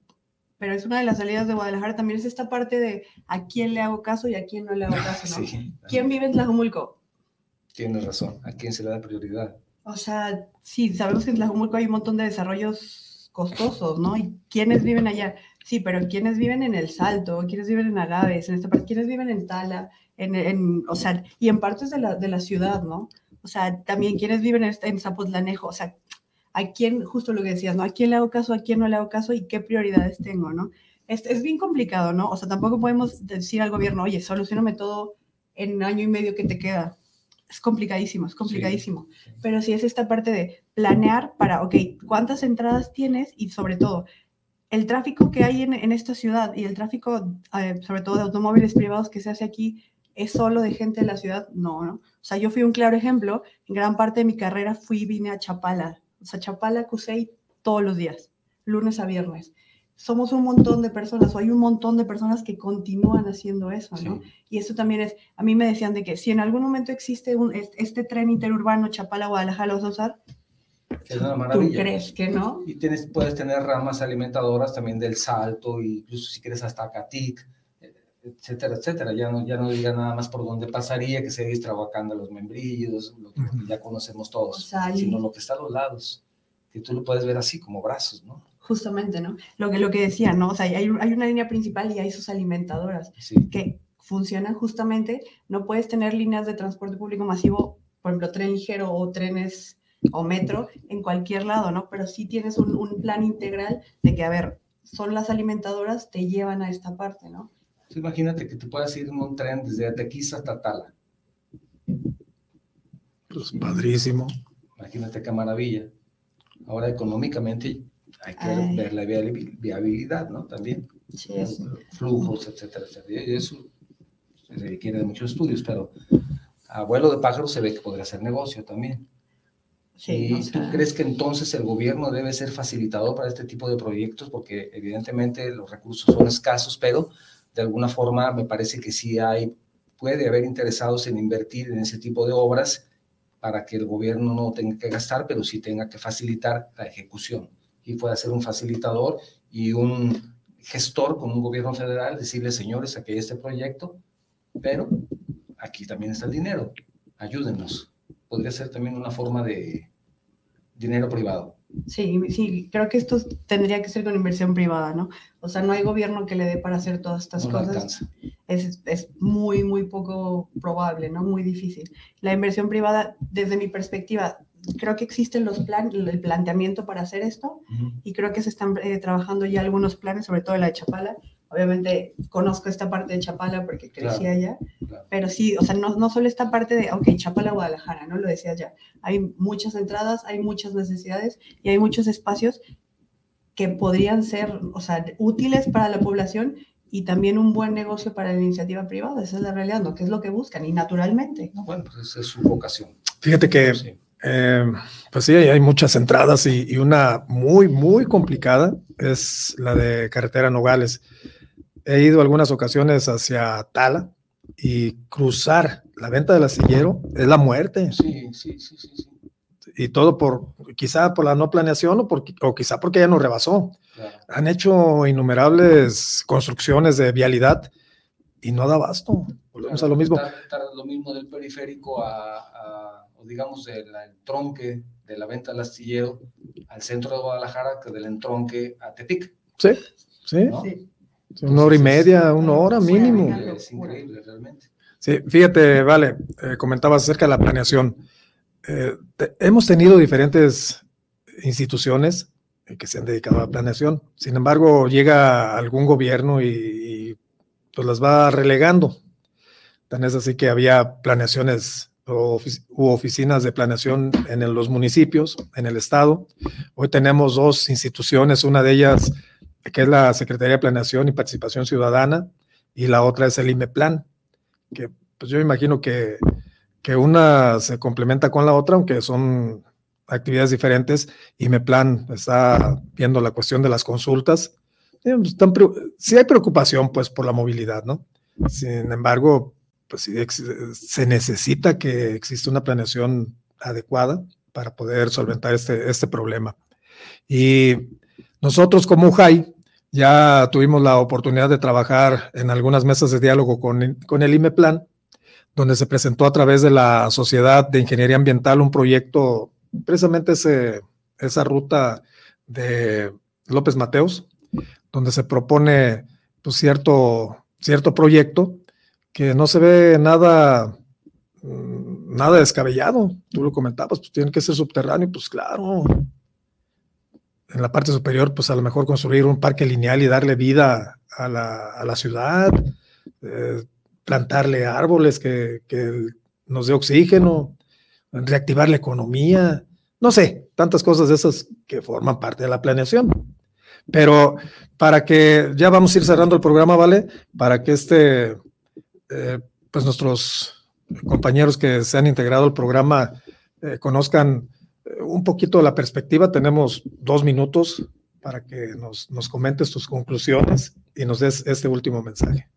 pero es una de las salidas de Guadalajara, también es esta parte de a quién le hago caso y a quién no le hago caso, ¿no? Sí, ¿Quién vive en Tlajumulco? Tienes razón, ¿a quién se le da prioridad? O sea, sí, sabemos que en Tlajumulco hay un montón de desarrollos costosos, ¿no? ¿Y quiénes viven allá? Sí, pero ¿quiénes viven en El Salto? ¿Quiénes viven en Agaves? En esta parte, ¿quiénes viven en Tala? En, en, o sea, y en partes de la, de la ciudad, ¿no? O sea, también ¿quiénes viven en, en Zapotlanejo? O sea, ¿a quién, justo lo que decías, ¿no? ¿A quién le hago caso? ¿A quién no le hago caso? ¿Y qué prioridades tengo, ¿no? Es, es bien complicado, ¿no? O sea, tampoco podemos decir al gobierno, oye, solucioname todo en año y medio que te queda. Es complicadísimo, es complicadísimo. Sí. Pero sí es esta parte de planear para, ok, ¿cuántas entradas tienes? Y sobre todo, el tráfico que hay en, en esta ciudad y el tráfico, eh, sobre todo de automóviles privados que se hace aquí, ¿es solo de gente de la ciudad? No, ¿no? O sea, yo fui un claro ejemplo. En gran parte de mi carrera fui vine a Chapala. O sea, Chapala, Cusey, todos los días, lunes a viernes somos un montón de personas o hay un montón de personas que continúan haciendo eso, ¿no? Sí. Y eso también es, a mí me decían de que si en algún momento existe un, este tren interurbano Chapala-Guadalajara, ¿lo vas a usar? Es una maravilla. ¿Tú crees que no? Y tienes, puedes tener ramas alimentadoras también del Salto, incluso si quieres hasta Catic, etcétera, etcétera. Ya no, ya no diga nada más por dónde pasaría, que se Extrahuacán los membrillos, lo que ya conocemos todos, sino lo que está a los lados, que tú lo puedes ver así como brazos, ¿no? justamente, ¿no? Lo que, lo que decía, ¿no? O sea, hay, hay una línea principal y hay sus alimentadoras sí. que funcionan justamente. No puedes tener líneas de transporte público masivo, por ejemplo, tren ligero o trenes o metro en cualquier lado, ¿no? Pero sí tienes un, un plan integral de que, a ver, son las alimentadoras, te llevan a esta parte, ¿no? Sí, imagínate que tú puedas ir en un tren desde Atequiza hasta Tala. Pues padrísimo. Imagínate qué maravilla. Ahora económicamente hay que Ay. ver la viabilidad, ¿no? También. Sí. Flujos, etcétera, etcétera. Y eso se requiere de muchos estudios, pero a vuelo de pájaro se ve que podría ser negocio también. Sí, ¿Y o sea, tú crees que entonces el gobierno debe ser facilitador para este tipo de proyectos? Porque evidentemente los recursos son escasos, pero de alguna forma me parece que sí hay, puede haber interesados en invertir en ese tipo de obras para que el gobierno no tenga que gastar, pero sí tenga que facilitar la ejecución y pueda ser un facilitador y un gestor con un gobierno federal, decirle, señores, aquí hay este proyecto, pero aquí también está el dinero, ayúdenos. Podría ser también una forma de dinero privado. Sí, sí, creo que esto tendría que ser con inversión privada, ¿no? O sea, no hay gobierno que le dé para hacer todas estas No cosas. Es, es, muy, muy poco probable, ¿no? Muy difícil. La inversión privada, desde mi perspectiva, creo que existen los planes, el planteamiento para hacer esto Uh -huh. y creo que se están eh, trabajando ya algunos planes, sobre todo la de Chapala. Obviamente conozco esta parte de Chapala porque crecí Claro, allá, claro. pero sí, o sea, no, no solo esta parte de, ok, Chapala, Guadalajara, ¿no? Lo decías ya. Hay muchas entradas, hay muchas necesidades y hay muchos espacios que podrían ser, o sea, útiles para la población y también un buen negocio para la iniciativa privada. Esa es la realidad, ¿no? Que es lo que buscan y naturalmente. No, bueno, pues esa es su vocación. Fíjate que, Sí. Eh, pues sí, hay muchas entradas y, y una muy, muy complicada es la de carretera Nogales. He ido algunas ocasiones hacia Tala y cruzar la venta del astillero es la muerte. Sí, sí, sí, sí, sí. Y todo por, quizá por la no planeación o, por, o quizá porque ya nos rebasó. Claro. Han hecho innumerables construcciones de vialidad y no da abasto. Volvemos a lo mismo. Está, está lo mismo del periférico a, a o digamos, del el tronque de la venta del astillero al centro de Guadalajara que del entronque a Tepic. Sí, sí. ¿no? Sí. Una hora y media, una hora mínimo. venga. Es increíble, realmente. Sí, fíjate, vale, eh, comentabas acerca de la planeación. Eh, te- hemos tenido diferentes instituciones eh, que se han dedicado a la planeación. Sin embargo, llega algún gobierno y, y, pues las va relegando. Tan es así que había planeaciones u oficinas de planeación en los municipios, en el estado. Hoy tenemos dos instituciones, una de ellas que es la Secretaría de Planeación y Participación Ciudadana y la otra es el IMEPLAN, que pues yo imagino que, que una se complementa con la otra, aunque son actividades diferentes. IMEPLAN está viendo la cuestión de las consultas. Eh, pues, están preo- sí hay preocupación pues por la movilidad, ¿no? Sin embargo, pues ex- se necesita que exista una planeación adecuada para poder solventar este, este problema. Y nosotros como UJAI ya tuvimos la oportunidad de trabajar en algunas mesas de diálogo con, con el IMEPLAN, donde se presentó a través de la Sociedad de Ingeniería Ambiental un proyecto precisamente esa ruta de López Mateos, donde se propone pues, cierto, cierto proyecto que no se ve nada, mm, nada descabellado. Tú lo comentabas, pues tiene que ser subterráneo, pues claro. En la parte superior, pues a lo mejor construir un parque lineal y darle vida a la, ciudad, eh, plantarle árboles que, que nos dé oxígeno, reactivar la economía, no sé, tantas cosas de esas que forman parte de la planeación. Pero para que ya vamos a ir cerrando el programa, ¿vale? Para que este, eh, pues nuestros compañeros que se han integrado al programa eh, conozcan eh, un poquito la perspectiva. Tenemos dos minutos para que nos, nos comentes tus conclusiones y nos des este último mensaje.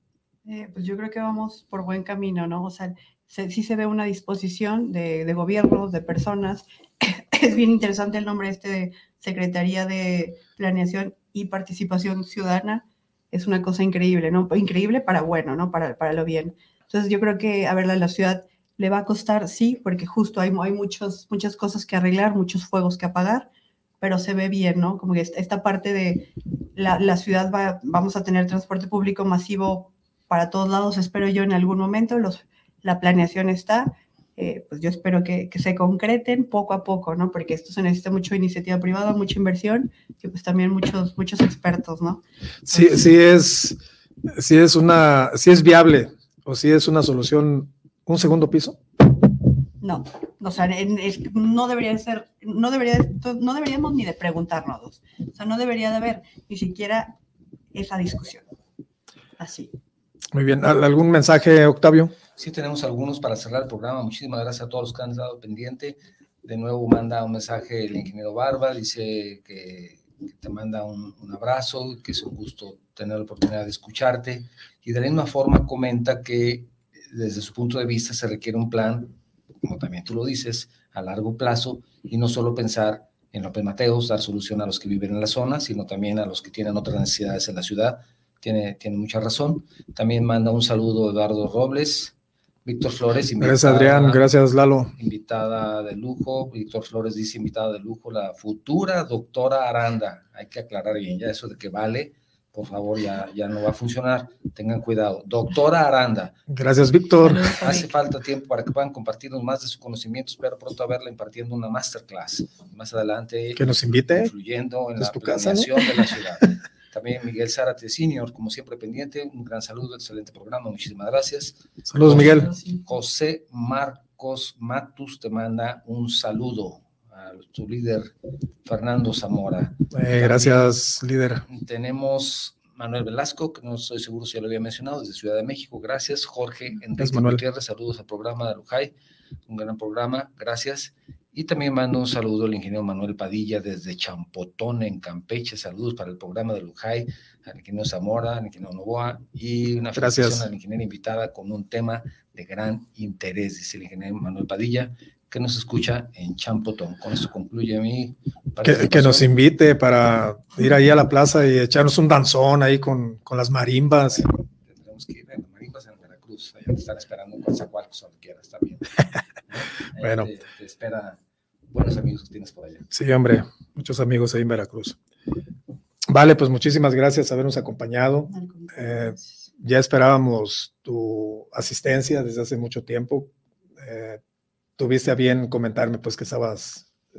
pues yo creo que vamos por buen camino, ¿no? O sea, sí se ve una disposición de, de gobiernos, de personas. es bien interesante el nombre este Secretaría de Planeación y Participación Ciudadana. Es una cosa increíble, ¿no? Increíble para bueno, ¿no? Para, para lo bien. Entonces yo creo que a ver, la ciudad le va a costar, sí, porque justo hay, hay muchos, muchas cosas que arreglar, muchos fuegos que apagar, pero se ve bien, ¿no? Como que esta parte de la, la ciudad va, vamos a tener transporte público masivo para todos lados, espero yo en algún momento, los, la planeación está, eh, pues yo espero que, que, se concreten poco a poco, ¿no? Porque esto se necesita mucho iniciativa privada, mucha inversión y pues también muchos, muchos expertos, ¿no? Sí, sí es, sí es una, sí es viable o sí es una solución, un segundo piso. No, o sea, no debería ser, no debería, no deberíamos ni de preguntarnos, o sea, no debería de haber ni siquiera esa discusión. Así. Muy bien, ¿algún mensaje, Octavio? Sí, tenemos algunos para cerrar el programa. Muchísimas gracias a todos los que han estado pendiente. De nuevo manda un mensaje el ingeniero Barba, dice que, te manda un, abrazo, que es un gusto tener la oportunidad de escucharte. Y de la misma forma comenta que desde su punto de vista se requiere un plan, como también tú lo dices, a largo plazo y no solo pensar en López Mateos, dar solución a los que viven en la zona, sino también a los que tienen otras necesidades en la ciudad. Tiene, tiene mucha razón. También manda un saludo Eduardo Robles, Víctor Flores. Invitada, gracias, Adrián. Gracias, Lalo. Invitada de lujo. Víctor Flores dice invitada de lujo, la futura doctora Aranda. Hay que aclarar bien ya eso de que vale. Por favor, ya, ya no va a funcionar. Tengan cuidado. Doctora Aranda. Gracias, Víctor. Hace falta tiempo para que puedan compartirnos más de sus conocimientos. Espero pronto verla impartiendo una masterclass. Más adelante. Que nos invite. Influyendo en la planeación de la ciudad. También Miguel Zárate Senior, como siempre pendiente, un gran saludo, excelente programa, muchísimas gracias. Saludos, Miguel. José Marcos Matus te manda un saludo a tu líder Fernando Zamora. Eh, gracias, líder. Tenemos Manuel Velasco, que no estoy seguro si ya lo había mencionado, desde Ciudad de México. Gracias, Jorge Enrique Gutiérrez. Saludos al programa de Lujay, un gran programa. Gracias. Y también mando un saludo al ingeniero Manuel Padilla desde Champotón, en Campeche. Saludos para el programa de Lujay, al ingeniero Zamora, al ingeniero Novoa y una felicitación a la ingeniera invitada con un tema de gran interés, dice el ingeniero Manuel Padilla, que nos escucha en Champotón. Con esto concluye mi que, que, nos invite para ir ahí a la plaza y echarnos un danzón ahí con, con las marimbas. Tendremos que ir a las marimbas en Veracruz, allá te están esperando con Zacualcos, donde quieras, está bien. bueno. te espera buenos amigos que tienes por allá. Sí, hombre, muchos amigos ahí en Veracruz. Vale, pues muchísimas gracias por habernos acompañado. Eh, ya esperábamos tu asistencia desde hace mucho tiempo. Eh, tuviste a bien comentarme pues que estabas eh,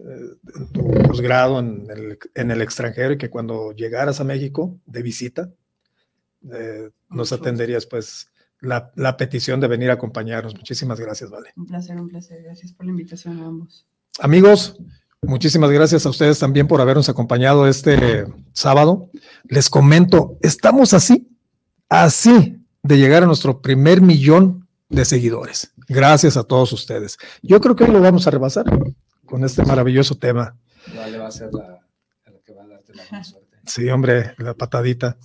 en tu posgrado en el, en el, extranjero y que cuando llegaras a México de visita nos atenderías pues la, la, petición de venir a acompañarnos. Muchísimas gracias, Vale. Un placer, un placer. Gracias por la invitación a ambos. Amigos, muchísimas gracias a ustedes también por habernos acompañado este sábado. Les comento, estamos así, así de llegar a nuestro primer millón de seguidores. Gracias a todos ustedes. Yo creo que hoy lo vamos a rebasar con este maravilloso tema. va a ser la, que va a darte la suerte. Sí, hombre, la patadita.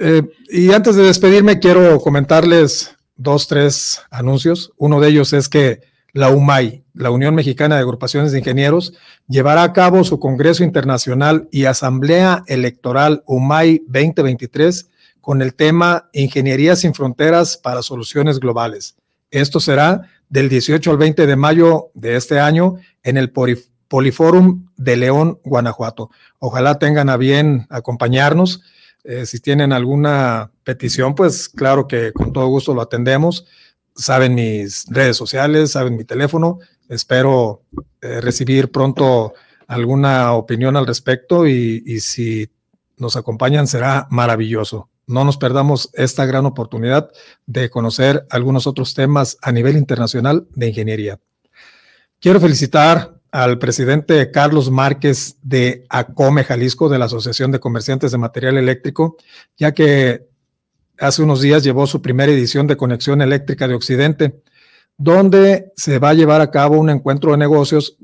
Eh, y antes de despedirme, quiero comentarles dos, tres anuncios. Uno de ellos es que la UMAI, la Unión Mexicana de Agrupaciones de Ingenieros, llevará a cabo su Congreso Internacional y Asamblea Electoral UMAI 2023 con el tema Ingeniería sin Fronteras para Soluciones Globales. Esto será del 18 al 20 de mayo de este año en el Poliforum de León, Guanajuato. Ojalá tengan a bien acompañarnos. Eh, si tienen alguna petición, pues claro que con todo gusto lo atendemos. Saben mis redes sociales, saben mi teléfono. Espero eh, recibir pronto alguna opinión al respecto y, y si nos acompañan será maravilloso. No nos perdamos esta gran oportunidad de conocer algunos otros temas a nivel internacional de ingeniería. Quiero felicitar al presidente Carlos Márquez de ACOME Jalisco, de la Asociación de Comerciantes de Material Eléctrico, ya que hace unos días llevó su primera edición de Conexión Eléctrica de Occidente, donde se va a llevar a cabo un encuentro de negocios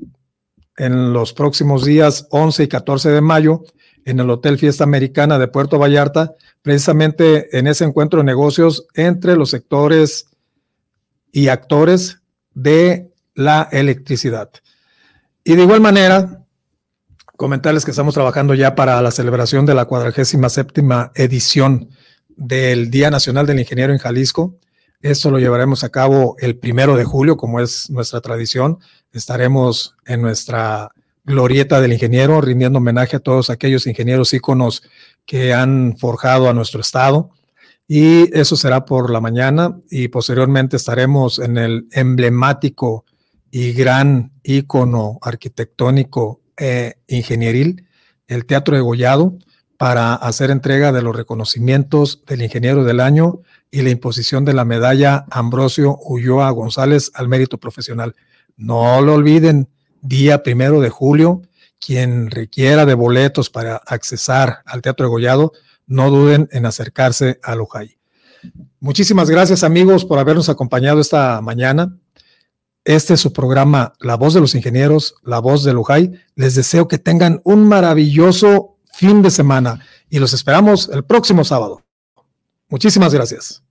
en los próximos días 11 y 14 de mayo en el Hotel Fiesta Americana de Puerto Vallarta, precisamente en ese encuentro de negocios entre los sectores y actores de la electricidad. Y de igual manera, comentarles que estamos trabajando ya para la celebración de la cuadragésima séptima edición del Día Nacional del Ingeniero en Jalisco. Esto lo llevaremos a cabo el primero de julio, como es nuestra tradición. Estaremos en nuestra glorieta del ingeniero, rindiendo homenaje a todos aquellos ingenieros íconos que han forjado a nuestro estado. Y eso será por la mañana y posteriormente estaremos en el emblemático y gran ícono arquitectónico e ingenieril, el Teatro de Gollado, para hacer entrega de los reconocimientos del ingeniero del año y la imposición de la medalla Ambrosio Ulloa González al mérito profesional. No lo olviden, día primero de julio, quien requiera de boletos para accesar al Teatro de Gollado, no duden en acercarse a Lujay. Muchísimas gracias amigos por habernos acompañado esta mañana. Este es su programa La Voz de los Ingenieros, La Voz de Lujay. Les deseo que tengan un maravilloso fin de semana y los esperamos el próximo sábado. Muchísimas gracias.